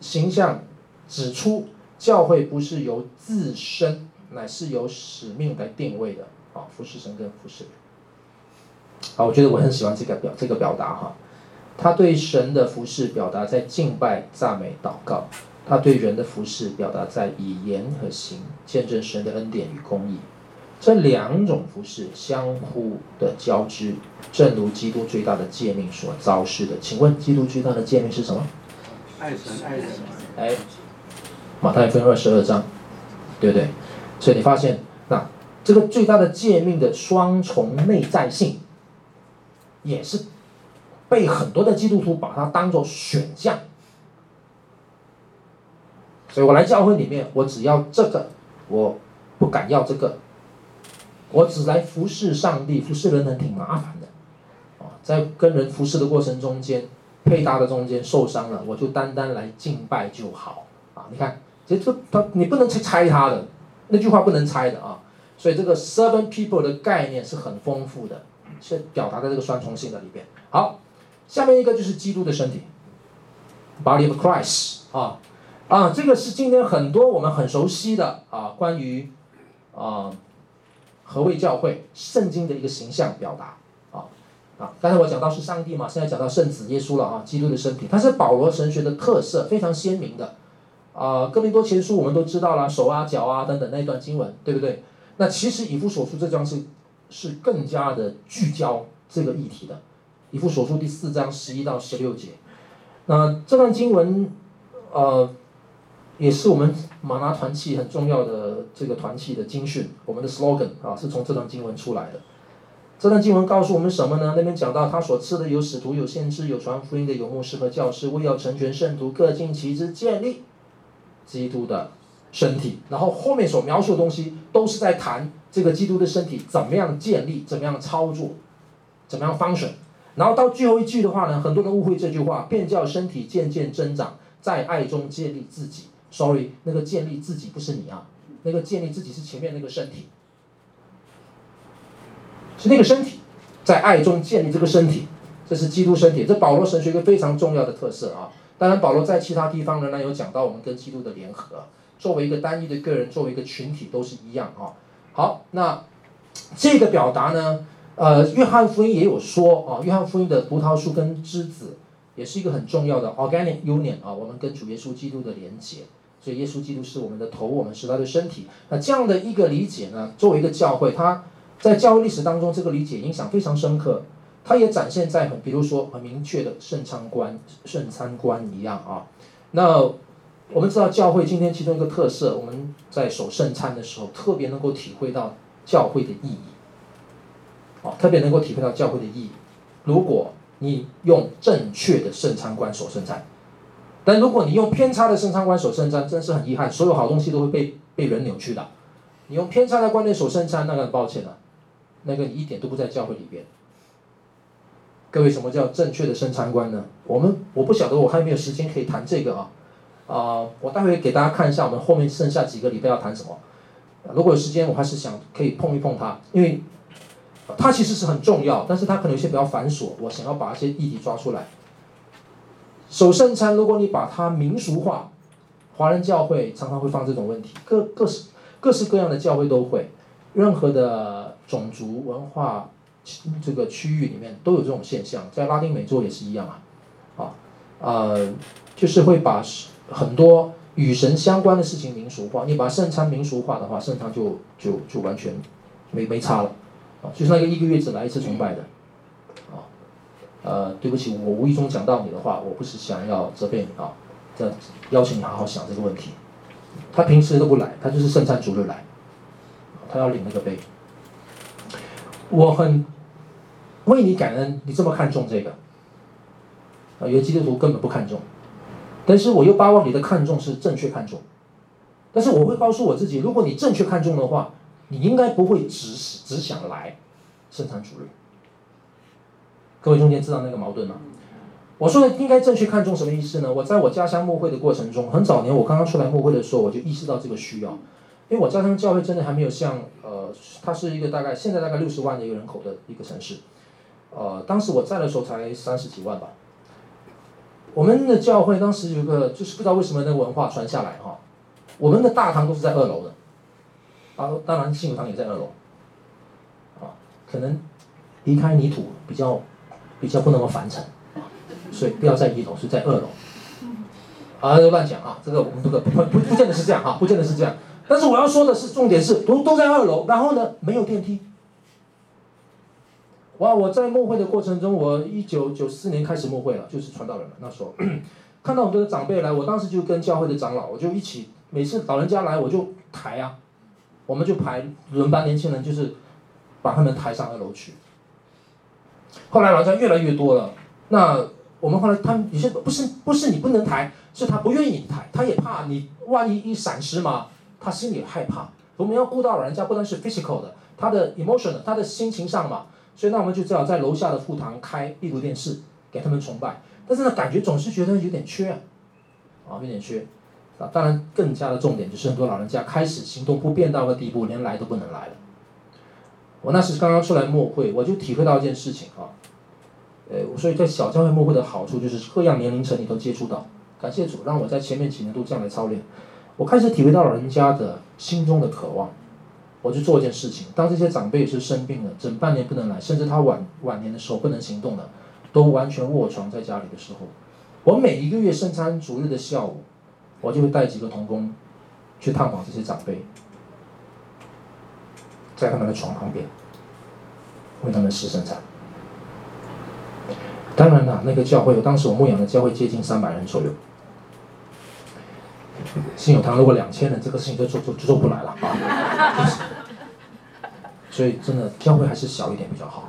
形象指出教会不是由自身，乃是由使命来定位的。啊，服侍神跟服侍。好，我觉得我很喜欢这个表这个表达哈，他对神的服侍表达在敬拜、赞美、祷告；他对人的服饰表达在以言和行见证神的恩典与公义。这两种服饰相互的交织，正如基督最大的诫命所昭示的。请问，基督最大的诫命是什么？爱神，爱人。哎，马太福音二十二章，对不对？所以你发现，那这个最大的诫命的双重内在性。也是被很多的基督徒把它当做选项，所以我来教会里面，我只要这个，我不敢要这个，我只来服侍上帝，服侍人很挺麻烦的，啊，在跟人服侍的过程中间，配搭的中间受伤了，我就单单来敬拜就好，啊，你看，其实这他你不能去猜他的，那句话不能猜的啊，所以这个 servant people 的概念是很丰富的。是表达在这个双重性的里边。好，下面一个就是基督的身体，Body of Christ 啊啊，这个是今天很多我们很熟悉的啊，关于啊何谓教会圣经的一个形象表达啊啊。刚才我讲到是上帝嘛，现在讲到圣子耶稣了啊，基督的身体，它是保罗神学的特色，非常鲜明的啊。哥林多前书我们都知道了，手啊脚啊等等那一段经文，对不对？那其实以弗所书这章是。是更加的聚焦这个议题的，以弗所书第四章十一到十六节。那这段经文，呃，也是我们吗哪团契很重要的这个团契的经训，我们的 slogan 啊，是从这段经文出来的。这段经文告诉我们什么呢？那边讲到他所赐的有使徒，有先知，有传福音的，有牧师和教师，为要成全圣徒，各尽其职，建立基督的身体。然后后面所描述的东西都是在谈。这个基督的身体怎么样建立？怎么样操作？怎么样 function？然后到最后一句的话呢，很多人误会这句话，便叫身体渐渐增长，在爱中建立自己。Sorry，那个建立自己不是你啊，那个建立自己是前面那个身体，是那个身体，在爱中建立这个身体，这是基督身体。这保罗神学一个非常重要的特色啊。当然，保罗在其他地方仍然有讲到我们跟基督的联合，作为一个单一的个人，作为一个群体都是一样啊。好，那这个表达呢，呃，约翰福音也有说啊，约翰福音的葡萄树跟枝子也是一个很重要的 organic union 啊，我们跟主耶稣基督的连结，所以耶稣基督是我们的头，我们是他的身体。那这样的一个理解呢，作为一个教会，它在教会历史当中，这个理解影响非常深刻。它也展现在很，比如说很明确的圣餐观、圣餐观一样啊。那我们知道教会今天其中一个特色，我们在守圣餐的时候，特别能够体会到教会的意义。啊，特别能够体会到教会的意义。如果你用正确的圣餐观守圣餐，但如果你用偏差的圣餐观守圣餐，真是很遗憾，所有好东西都会被被人扭曲的。你用偏差的观念守圣餐，那个很抱歉了，那个你一点都不在教会里边。各位，什么叫正确的圣餐观呢？我们我不晓得，我还没有时间可以谈这个啊？啊、我待会给大家看一下，我们后面剩下几个礼拜要谈什么。如果有时间，我还是想可以碰一碰它，因为它其实是很重要，但是它可能有些比较繁琐，我想要把一些议题抓出来。守圣餐，如果你把它民俗化，华人教会常常会犯这种问题，各各式各式各样的教会都会，任何的种族文化。这个区域里面都有这种现象，在拉丁美洲也是一样啊，啊，呃，就是会把很多与神相关的事情民俗化。你把圣餐民俗化的话，圣餐就就就完全没没差了，啊，就是那个一个月只来一次崇拜的，啊，呃，对不起，我无意中讲到你的话，我不是想要责备你啊，这样邀请你好好想这个问题。他平时都不来，他就是圣餐主日来，他要领那个杯。我很。为你感恩，你这么看重这个，啊，有的基督徒根本不看重，但是我又巴望你的看重是正确看重，但是我会告诉我自己，如果你正确看重的话，你应该不会只只想来生产主任。各位中间知道那个矛盾吗？我说的应该正确看重什么意思呢？我在我家乡牧会的过程中，很早年我刚刚出来牧会的时候，我就意识到这个需要，因为我家乡教会真的还没有像呃，它是一个大概现在大概六十万的一个人口的一个城市。呃，当时我在的时候才三十几万吧。我们的教会当时有个，就是不知道为什么那个文化传下来哈、我们的大堂都是在二楼的，啊，当然信友堂也在二楼，啊，可能离开泥土比较比较不那么凡尘，所以不要在一楼，是在二楼。啊，乱讲啊，这个我们不不不不不见得是这样啊，不见得是这样。但是我要说的是，重点是都都在二楼，然后呢，没有电梯。哇！我在牧会的过程中，我一九九四年开始牧会了，就是传道人了。那时候 看到很多的长辈来，我当时就跟教会的长老，我就一起，每次老人家来，我就抬啊，我们就排轮班，年轻人就是把他们抬上二楼去。后来老人家越来越多了，那我们后来他们有些不是不是你不能抬，是他不愿意抬，他也怕你万一一闪失嘛，他心里害怕。我们要顾到老人家，不单是 physical 的，他的 emotion，他的心情上嘛。所以那我们就只好在楼下的副堂开闭路电视给他们崇拜，但是呢，感觉总是觉得有点缺啊，啊，有点缺，啊，当然更加的重点就是很多老人家开始行动不便到个地步，连来都不能来了。我那时刚刚出来默会，我就体会到一件事情啊，呃，所以在小教会默会的好处就是各样年龄层你都接触到，感谢主让我在前面几年都这样来操练，我开始体会到老人家的心中的渴望。我就做一件事情，当这些长辈是生病了，整半年不能来，甚至他晚晚年的时候不能行动了，都完全卧床在家里的时候，我每一个月圣餐主日的下午，我就会带几个同工去探访这些长辈，在他们的床旁边为他们施圣餐。当然了，那个教会，当时我牧养的教会接近三百人左右。信友堂如果两千人，这个事情就做做做不来了啊！所以真的教会还是小一点比较好。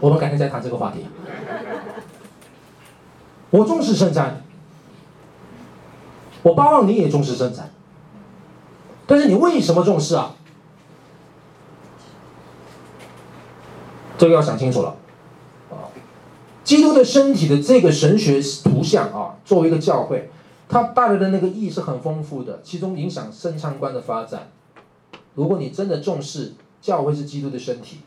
我们改天再谈这个话题。我重视圣餐，我巴望你也重视圣餐。但是你为什么重视啊？这个要想清楚了啊！基督的身体的这个神学图像啊，作为一个教会。它带来的那个意义是很丰富的，其中影响圣餐观的发展。如果你真的重视教会是基督的身体，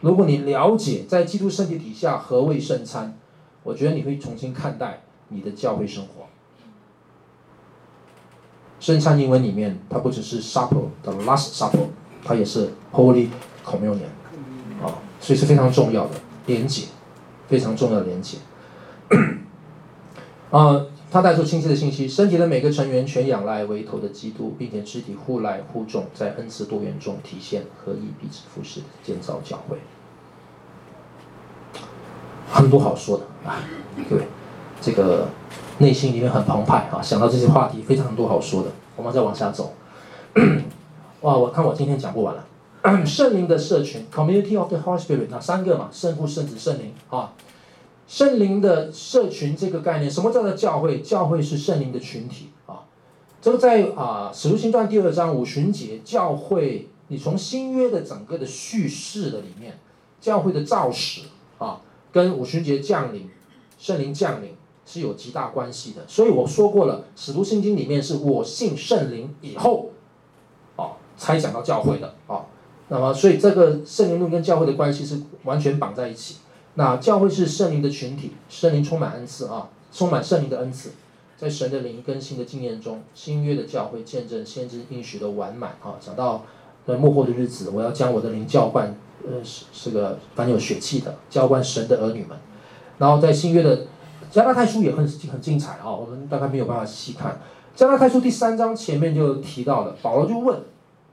如果你了解在基督身体底下何谓圣餐，我觉得你会重新看待你的教会生活。圣餐英文里面，它不只是 supper 的 last supper，它也是 holy communion，啊，所以是非常重要的连结，非常重要的连结。啊。他带出清晰的信息：身体的每个成员全仰赖为头的基督，并且肢体互赖互重，在恩赐多元中体现合一，彼此服侍，建造教会。很多好说的啊，对，这个内心里面很澎湃啊，想到这些话题非常多好说的。我们再往下走，哇，我看我今天讲不完了。圣灵的社群，Community of the Holy Spirit，那三个嘛，圣父、圣子、圣灵啊。圣灵的社群这个概念，什么叫做教会？教会是圣灵的群体啊。这个在啊《使徒行传》第二章五旬节，教会，你从新约的整个的叙事的里面，教会的造始啊，跟五旬节降临，圣灵降临是有极大关系的。所以我说过了，《使徒信经》里面是我信圣灵以后，啊，才讲到教会的啊。那么，所以这个圣灵论跟教会的关系是完全绑在一起。那教会是圣灵的群体，圣灵充满恩赐啊，充满圣灵的恩赐，在神的灵更新的经验中，新约的教会见证先知应许的完满啊。讲到在幕后的日子，我要将我的灵浇灌，呃，是是个凡有血气的，浇灌神的儿女们。然后在新约的加拉太书也很很精彩啊，我们大概没有办法细看。加拉太书第三章前面就提到了，保罗就问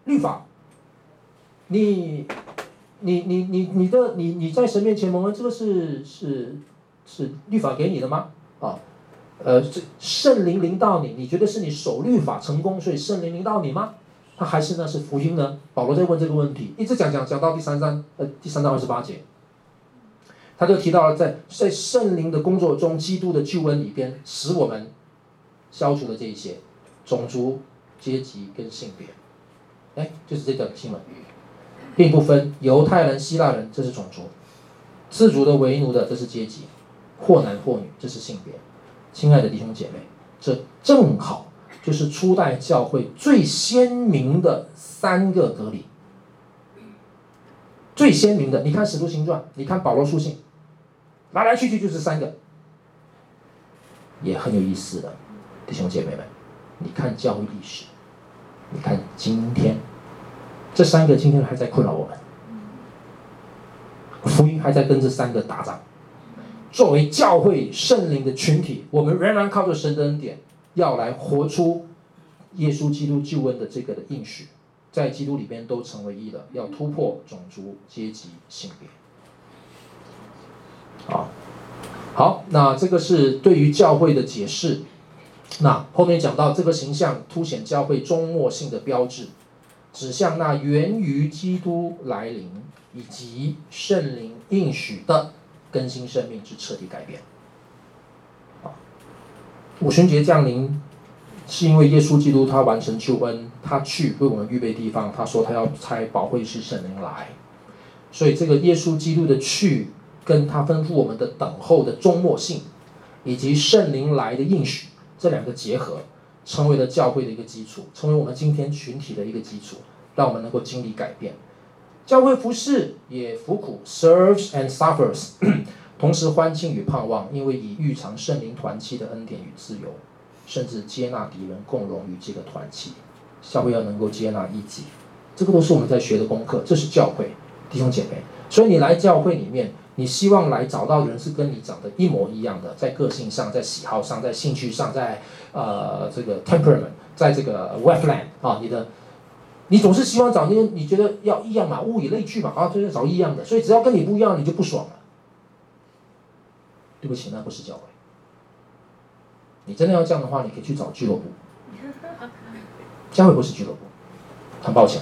律法。你，你你你你的你你在神面前蒙恩，这个是是是律法给你的吗？啊，呃，这圣灵临到你，你觉得是你守律法成功，所以圣灵临到你吗？他还是那是福音呢？保罗在问这个问题，一直讲讲讲到第三章，呃，第三章二十八节，他就提到了在在圣灵的工作中，基督的救恩里边，使我们消除了这一些种族、阶级跟性别，哎，就是这个新闻。并不分犹太人、希腊人，这是种族；自主的、为奴的，这是阶级；或男或女，这是性别。亲爱的弟兄姐妹，这正好就是初代教会最鲜明的三个隔离。最鲜明的，你看《使徒行传》，你看保罗书信，来来去去就是三个，也很有意思的，弟兄姐妹们，你看教会历史，你看今天。这三个今天还在困扰我们，福音还在跟这三个打仗。作为教会圣灵的群体，我们仍然靠着神的恩典，要来活出耶稣基督救恩的这个的应许，在基督里边都成为一了，要突破种族、阶级、性别。好，好，那这个是对于教会的解释。那后面讲到这个形象凸显教会终末性的标志。指向那源于基督来临以及圣灵应许的更新生命之彻底改变。啊，五旬节降临，是因为耶稣基督他完成救恩，他去为我们预备地方。他说他要差保惠师圣灵来，所以这个耶稣基督的去，跟他吩咐我们的等候的终末性，以及圣灵来的应许，这两个结合。成为了教会的一个基础，成为我们今天群体的一个基础，让我们能够经历改变。教会服侍也服苦，serves and suffers，同时欢庆与盼望，因为以预尝圣灵团契的恩典与自由，甚至接纳敌人共荣于这个团体。教会要能够接纳异己，这个都是我们在学的功课。这是教会弟兄姐妹，所以你来教会里面。你希望来找到人是跟你长得一模一样的，在个性上，在喜好上，在兴趣上，在呃这个 temperament，在这个 wavelength 啊，你的，你总是希望找那些你觉得要一样嘛，物以类聚嘛，啊，就是找一样的，所以只要跟你不一样，你就不爽了。对不起，那不是教会。你真的要这样的话，你可以去找俱乐部。教会不是俱乐部，很抱歉。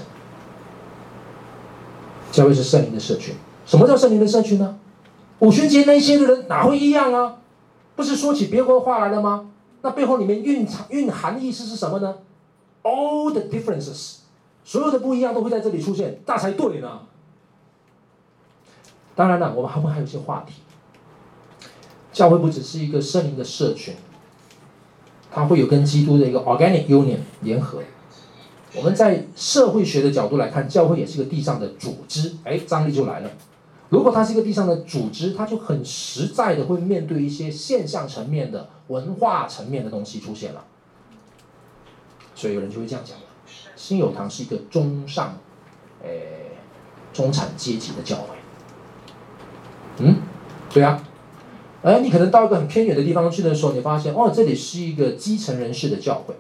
教会是圣灵的社群。什么叫圣灵的社群呢？五旬节那些的人哪会一样啊？不是说起别国话来了吗？那背后里面蕴藏蕴含的意思是什么呢？All the differences，所有的不一样都会在这里出现，那才对呢。当然了，我们后面还有一些话题。教会不只是一个圣灵的社群，它会有跟基督的一个 organic union 联合。我们在社会学的角度来看，教会也是个地上的组织。哎，张力就来了。如果它是一个地上的组织，它就很实在的会面对一些现象层面的文化层面的东西出现了，所以有人就会这样讲了：新友堂是一个中上，哎，中产阶级的教会。嗯，对啊，而你可能到一个很偏远的地方去的时候，你发现哦，这里是一个基层人士的教会。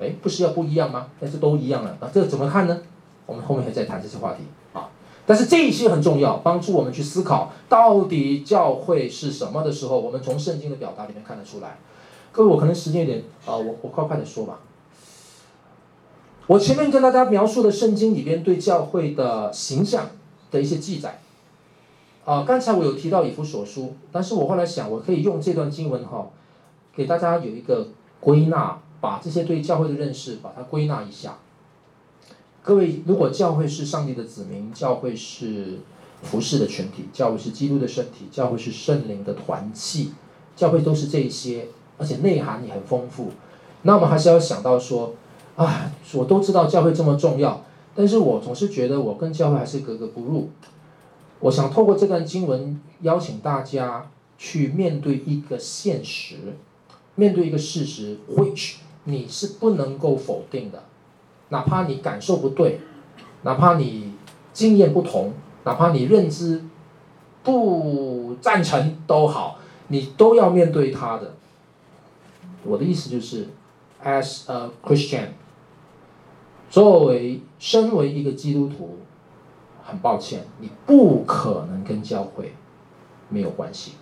哎，不是要不一样吗？但是都一样了，那这怎么看呢？我们后面会再谈这些话题啊。但是这一些很重要，帮助我们去思考到底教会是什么的时候，我们从圣经的表达里面看得出来。各位，我可能时间有点啊，我我快快的说吧。我前面跟大家描述的圣经里边对教会的形象的一些记载，啊，刚才我有提到以弗所书，但是我后来想，我可以用这段经文哈，给大家有一个归纳，把这些对教会的认识把它归纳一下。各位，如果教会是上帝的子民，教会是服侍的群体，教会是基督的身体，教会是圣灵的团契，教会都是这些，而且内涵也很丰富。那我们还是要想到说。啊，我都知道教会这么重要，但是我总是觉得我跟教会还是格格不入。我想透过这段经文邀请大家去面对一个现实，面对一个事实，which 你是不能够否定的，哪怕你感受不对，哪怕你经验不同，哪怕你认知不赞成都好，你都要面对它的。我的意思就是，as a Christian。作为身为一个基督徒，很抱歉，你不可能跟教会没有关系。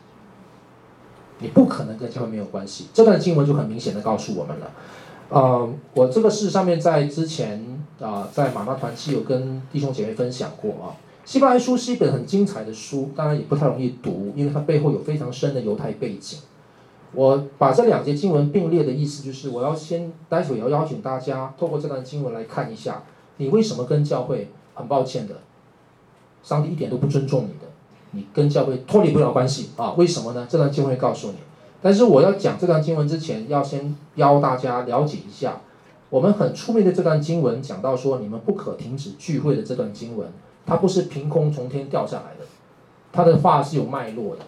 你不可能跟教会没有关系。这段经文就很明显的告诉我们了。呃，我这个事上面在之前啊、在马拉团契有跟弟兄姐妹分享过啊。希伯来书是一本很精彩的书，当然也不太容易读，因为它背后有非常深的犹太背景。我把这两节经文并列的意思，就是我要先，待会要邀请大家透过这段经文来看一下，你为什么跟教会很抱歉的，上帝一点都不尊重你的，你跟教会脱离不了关系啊？为什么呢？这段经文会告诉你。但是我要讲这段经文之前，要先邀大家了解一下，我们很出名的这段经文讲到说，你们不可停止聚会的这段经文，它不是凭空从天掉下来的，它的话是有脉络的。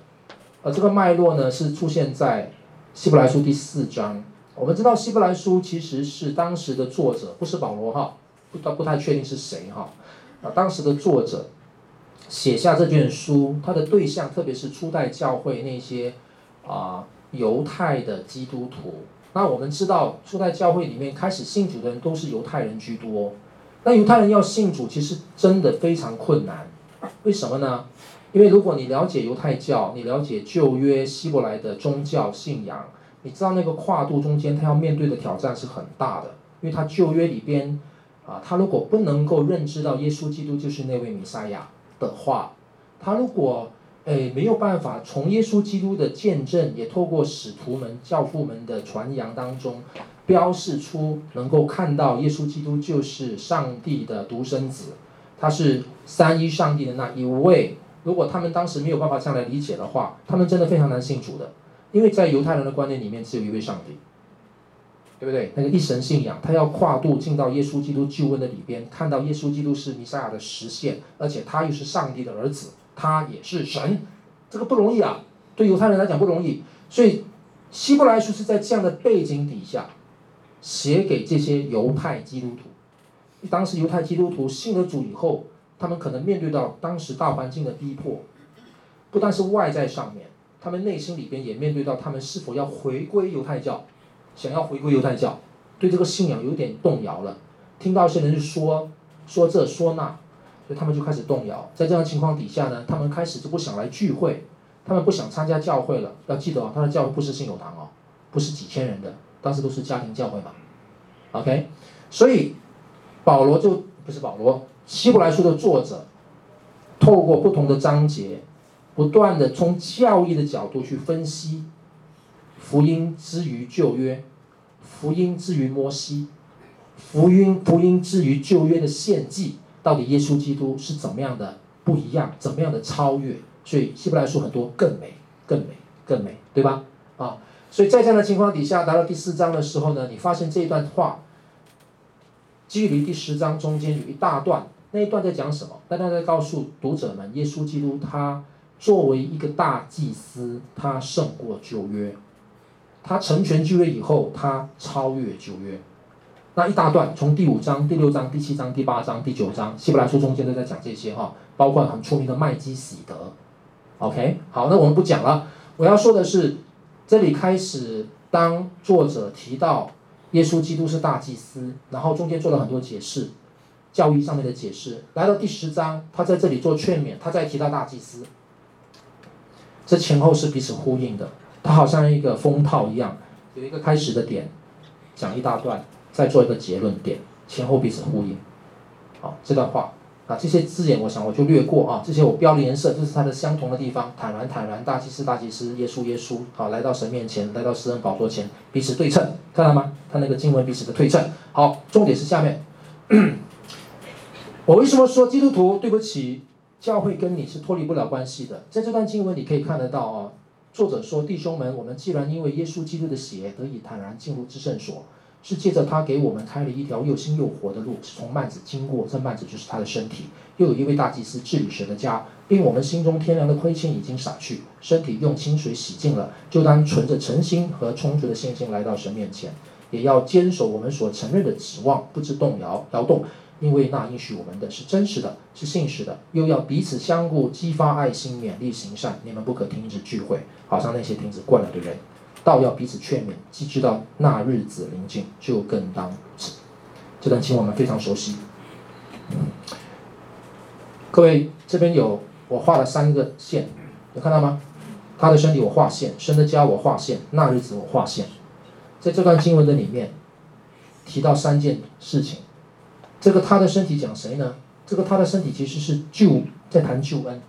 而这个脉络呢，是出现在希伯来书第四章。我们知道希伯来书其实是当时的作者，不是保罗哈，不不太确定是谁哈。啊，当时的作者写下这卷书，他的对象特别是初代教会那些啊犹太的基督徒。那我们知道初代教会里面开始信主的人都是犹太人居多。那犹太人要信主，其实真的非常困难。为什么呢？因为如果你了解犹太教，你了解旧约希伯来的宗教信仰，你知道那个跨度中间他要面对的挑战是很大的。因为他旧约里边，啊，他如果不能够认知到耶稣基督就是那位弥赛亚的话，他如果诶没有办法从耶稣基督的见证，也透过使徒们、教父们的传扬当中，标示出能够看到耶稣基督就是上帝的独生子，他是三一上帝的那一位。如果他们当时没有办法这样来理解的话，他们真的非常难信主的，因为在犹太人的观念里面只有一位上帝，对不对？那个一神信仰，他要跨度进到耶稣基督救恩的里边，看到耶稣基督是弥赛亚的实现，而且他又是上帝的儿子，他也是神，这个不容易啊，对犹太人来讲不容易。所以希伯来书是在这样的背景底下写给这些犹太基督徒，当时犹太基督徒信了主以后。他们可能面对到当时大环境的逼迫，不但是外在上面，他们内心里边也面对到他们是否要回归犹太教，想要回归犹太教，对这个信仰有点动摇了。听到一些人就说说这说那，所以他们就开始动摇。在这样的情况底下呢，他们开始就不想来聚会，他们不想参加教会了。要记得哦，他的教会不是信友堂哦，不是几千人的，当时都是家庭教会嘛。OK，所以保罗就不是保罗。希伯来书的作者，透过不同的章节，不断的从教义的角度去分析，福音之于旧约，福音之于摩西，福音福音之于旧约的献祭，到底耶稣基督是怎么样的不一样，怎么样的超越？所以希伯来书很多更美、更美、更美，对吧？啊，所以在这样的情况底下，达到第四章的时候呢，你发现这一段话，距离第十章中间有一大段。那一段在讲什么？那段在告诉读者们，耶稣基督他作为一个大祭司，他胜过旧约，他成全旧约以后，他超越旧约。那一大段从第五章、第六章、第七章、第八章、第九章，希伯来书中间都在讲这些哈，包括很出名的麦基洗德，OK，好，那我们不讲了。我要说的是，这里开始，当作者提到耶稣基督是大祭司，然后中间做了很多解释，教义上面的解释。来到第十章，他在这里做劝勉，他再提到大祭司，这前后是彼此呼应的。它好像一个封套一样，有一个开始的点，讲一大段，再做一个结论点，前后彼此呼应。好，这段话。啊，这些字眼我想我就略过啊，这些我标的颜色就是它的相同的地方，坦然坦然，大祭司大祭司，耶稣耶稣，好，来到神面前，来到诗恩宝座前，彼此对称，看到吗？它那个经文彼此的对称。好，重点是下面，我为什么说基督徒？对不起，教会跟你是脱离不了关系的。在这段经文你可以看得到啊，作者说，弟兄们，我们既然因为耶稣基督的血得以坦然进入至圣所。是借着他给我们开了一条又新又活的路，是从幔子经过，这幔子就是他的身体。又有一位大祭司治理神的家，并我们心中天良的亏欠已经洒去，身体用清水洗净了，就当存着诚心和充足的信心来到神面前，也要坚守我们所承认的指望，不知动摇摇动，因为那应许我们的是真实的，是信实的。又要彼此相顾，激发爱心，勉励行善。你们不可停止聚会，好像那些停止惯了的人。倒要彼此劝勉，既知道那日子临近，就更当如此。这段经我们非常熟悉。各位，这边有我画了三个线，有看到吗？他的身体我画线，神的家我画线，那日子我画线。在这段经文的里面，提到三件事情。这个他的身体讲谁呢？这个他的身体其实是救，在谈救恩，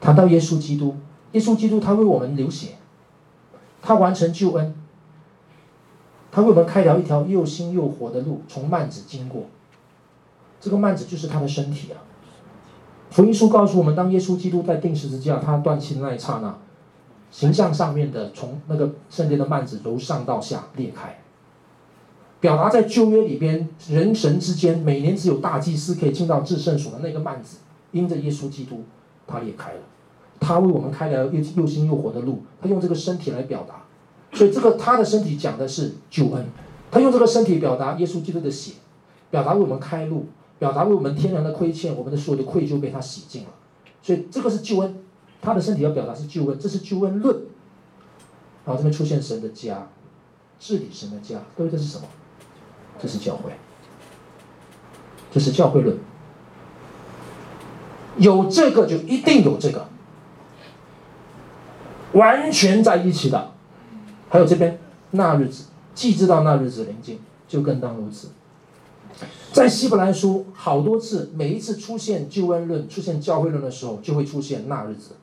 谈到耶稣基督。耶稣基督他为我们流血。他完成救恩，他为我们开了一条又新又活的路，从幔子经过。这个幔子就是他的身体啊。福音书告诉我们，当耶稣基督在钉十字架，他断气的那一刹那，形象上面的从那个圣殿的幔子由上到下裂开，表达在旧约里边人神之间，每年只有大祭司可以进到至圣所的那个幔子，因着耶稣基督，他裂开了。他为我们开了又又新又活的路，他用这个身体来表达，所以这个他的身体讲的是救恩，他用这个身体表达耶稣基督的血，表达为我们开路，表达为我们天然的亏欠，我们的所有的愧疚被他洗净了，所以这个是救恩，他的身体要表达是救恩，这是救恩论。然后这边出现神的家，治理神的家，各位这是什么？这是教会，这是教会论，有这个就一定有这个。完全在一起的，还有这边那日子，既知道那日子临近，就更当如此。在希伯来书好多次，每一次出现救恩论、出现教会论的时候，就会出现那日子，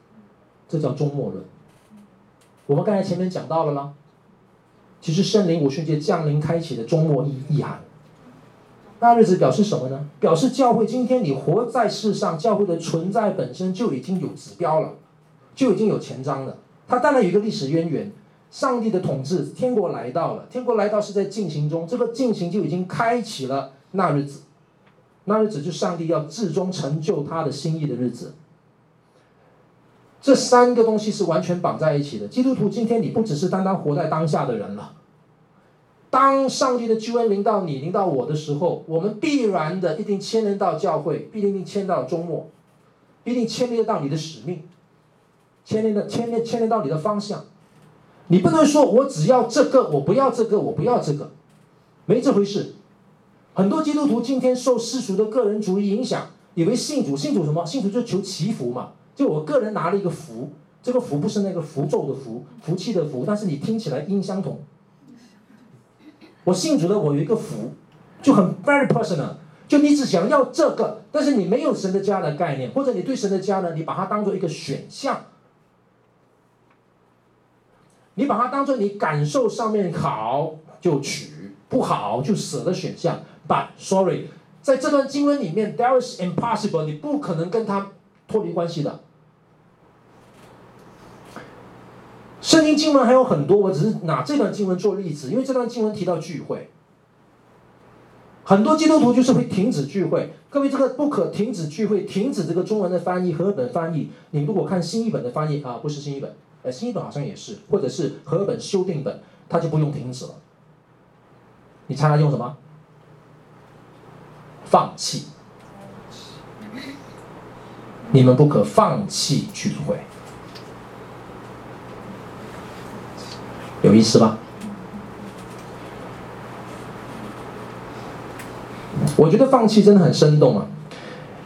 这叫终末论。我们刚才前面讲到了啦，其实圣灵五旬节降临开启的终末意意涵。那日子表示什么呢？表示教会今天你活在世上，教会的存在本身就已经有指标了，就已经有前章了。它当然有一个历史渊源，上帝的统治，天国来到了，天国来到是在进行中，这个进行就已经开启了那日子，那日子就上帝要至终成就他的心意的日子。这三个东西是完全绑在一起的。基督徒今天你不只是单单活在当下的人了，当上帝的救恩临到你、临到我的时候，我们必然的一定牵连到教会，必定牵连到周末，必定牵连到你的使命。牵连的牵连牵连到你的方向，你不能说我只要这个，我不要这个，我不要这个，没这回事。很多基督徒今天受世俗的个人主义影响，以为信主信主什么？信主就求祈福嘛，就我个人拿了一个福，这个福不是那个符咒的福，福气的福，但是你听起来音相同。我信主的，我有一个福，就很 very personal，就你只想要这个，但是你没有神的家的概念，或者你对神的家呢，你把它当做一个选项。你把它当做你感受上面好就取，不好就舍的选项。But sorry，在这段经文里面，there is impossible，你不可能跟他脱离关系的。圣经经文还有很多，我只是拿这段经文做例子，因为这段经文提到聚会，很多基督徒就是会停止聚会。各位，这个不可停止聚会，停止这个中文的翻译和合本翻译，你如果看新译本的翻译啊，不是新译本。呃新译本好像也是，或者是和本修订本，它就不用停止了。你猜它用什么？放弃。你们不可放弃聚会。有意思吧？我觉得放弃真的很生动啊！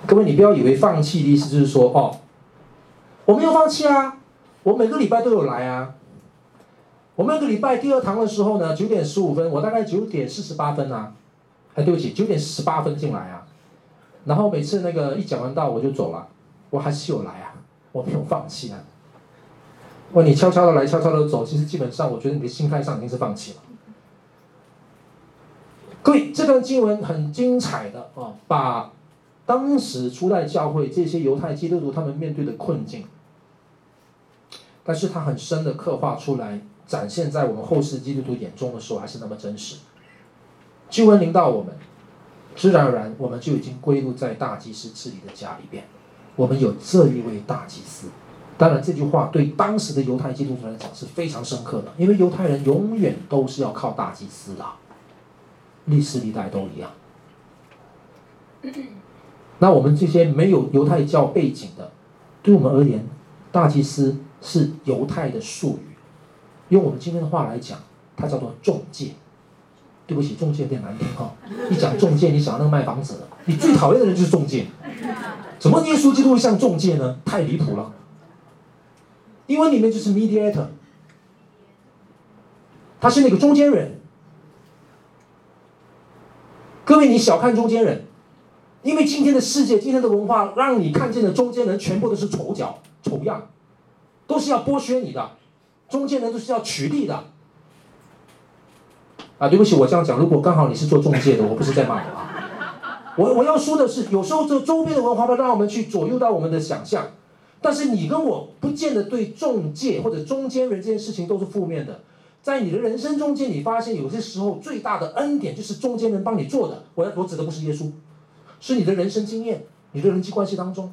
各位，你不要以为放弃的意思就是说，哦，我没有放弃啊，我每个礼拜都有来啊。我每个礼拜第二堂的时候呢，九点十五分，我大概九点四十八分啊，哎，对不起，九点四十八分进来啊。然后每次那个一讲完道我就走了，我还是有来啊，我没有放弃啊。问你悄悄的来，悄悄的走，其实基本上我觉得你的心态上已经是放弃了。各位，这段经文很精彩的啊，把当时初代教会这些犹太基督徒他们面对的困境，但是他很深的刻画出来，展现在我们后世基督徒眼中的时候，还是那么真实。经文临到我们，自然而然我们就已经归入在大祭司治理的家里边，我们有这一位大祭司。当然，这句话对当时的犹太基督徒来讲是非常深刻的，因为犹太人永远都是要靠大祭司的。历世历代都一样。那我们这些没有犹太教背景的，对我们而言，大祭司是犹太的术语，用我们今天的话来讲，它叫做中介。对不起，中介有点难听哈。一讲中介，你想到那个卖房子的，你最讨厌的人就是中介。怎么耶稣基督会像中介呢？太离谱了。因为里面就是 mediator，他是那个中间人。各位，你小看中间人，因为今天的世界、今天的文化，让你看见的中间人全部都是丑角、丑样，都是要剥削你的，中间人都是要取利的。啊，对不起，我这样讲，如果刚好你是做中介的，我不是在骂你啊。我我要说的是，有时候这周边的文化会让我们去左右到我们的想象，但是你跟我不见得对中介或者中间人这件事情都是负面的。在你的人生中间，你发现有些时候最大的恩典就是中间人帮你做的。我要我指的不是耶稣，是你的人生经验，你的人际关系当中，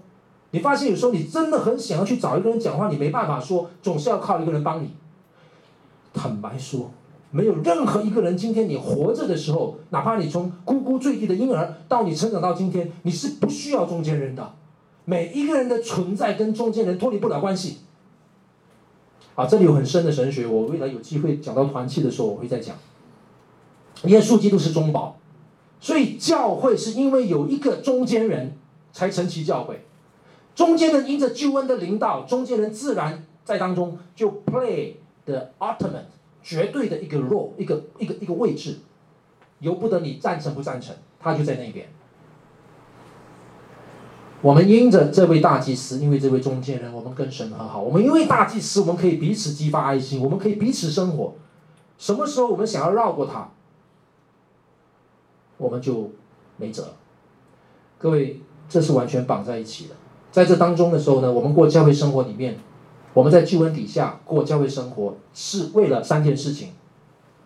你发现有时候你真的很想要去找一个人讲话，你没办法说，总是要靠一个人帮你。坦白说，没有任何一个人今天你活着的时候，哪怕你从呱呱坠地的婴儿到你成长到今天，你是不需要中间人的。每一个人的存在跟中间人脱离不了关系。啊，这里有很深的神学，我未来有机会讲到团契的时候，我会再讲。耶稣基督是中保，所以教会是因为有一个中间人才成其教会。中间人因着救恩的领导，中间人自然在当中就 play the ultimate 绝对的一个 role，一个一个一个位置，由不得你赞成不赞成，他就在那边。我们因着这位大祭司，因为这位中间人，我们跟神和好。我们因为大祭司，我们可以彼此激发爱心，我们可以彼此生活。什么时候我们想要绕过他，我们就没辙。各位，这是完全绑在一起的。在这当中的时候呢，我们过教会生活里面，我们在救恩底下过教会生活，是为了三件事情：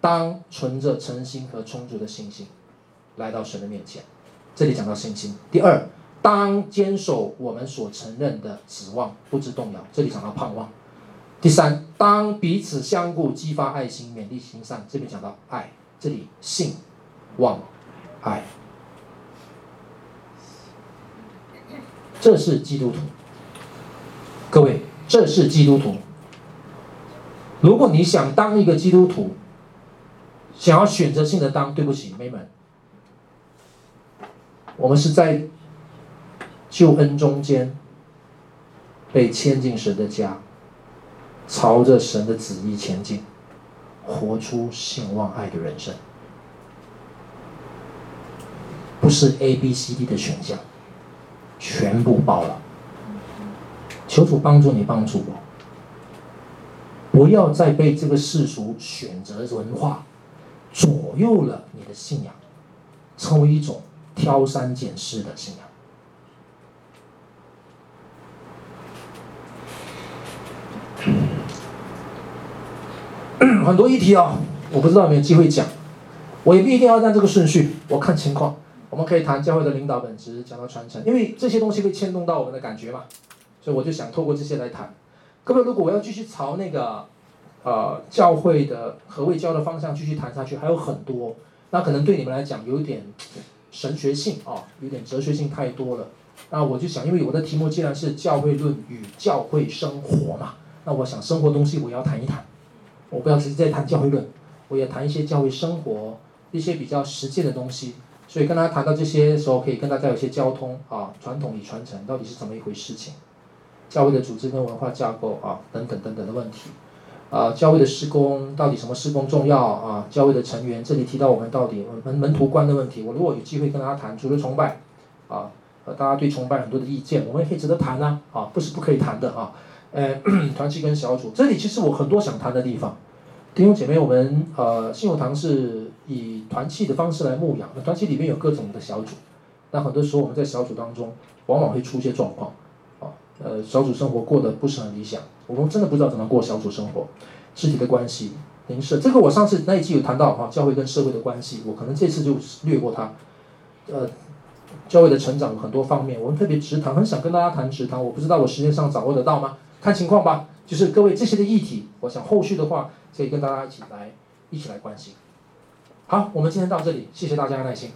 当存着诚心和充足的信心来到神的面前。这里讲到信心。第二。当坚守我们所承认的指望，不知动摇。这里讲到盼望。第三，当彼此相顾，激发爱心，勉励行善。这边讲到爱。这里信、望、爱。这是基督徒。各位，这是基督徒。如果你想当一个基督徒，想要选择性的当，对不起，妹们，我们是在。救恩中间，被牵进神的家，朝着神的旨意前进，活出信望爱的人生，不是 A B C D 的选项，全部包了。求主帮助你，帮助我，不要再被这个世俗选择文化左右了你的信仰，成为一种挑三拣四的信仰。很多议题哦，我不知道有没有机会讲，我也不一定要按这个顺序，我看情况。我们可以谈教会的领导本质，讲到传承，因为这些东西会牵动到我们的感觉嘛，所以我就想透过这些来谈。各位，如果我要继续朝那个，呃，教会的何谓教的方向继续谈下去，还有很多，那可能对你们来讲有一点神学性啊、哦，有点哲学性太多了。那我就想，因为我的题目既然是教会论与教会生活嘛，那我想生活东西我要谈一谈。我不要直接在谈教会论，我也谈一些教会生活一些比较实践的东西。所以跟大家谈到这些时候，可以跟大家有些交通啊，传统与传承到底是怎么一回事情，教会的组织跟文化架构啊，等等等等的问题。啊，教会的施工到底什么施工重要啊？教会的成员，这里提到我们到底门门徒观的问题。我如果有机会跟大家谈，除了崇拜，啊，大家对崇拜很多的意见，我们也可以值得谈啊，啊，不是不可以谈的啊。呃，团契跟小组，这里其实我很多想谈的地方。弟兄姐妹，我们呃信友堂是以团契的方式来牧养，那团契里面有各种的小组，那很多时候我们在小组当中，往往会出现状况。啊呃，小组生活过得不是很理想，我们真的不知道怎么过小组生活，肢体的关系，邻舍，这个我上次那一期有谈到哈，教会跟社会的关系，我可能这次就略过它。呃，教会的成长有很多方面，我们特别直谈，很想跟大家谈直谈，我不知道我时间上掌握得到吗？看情况吧。就是各位这些的议题，我想后续的话可以跟大家一起来一起来关心。好，我们今天到这里，谢谢大家的耐心。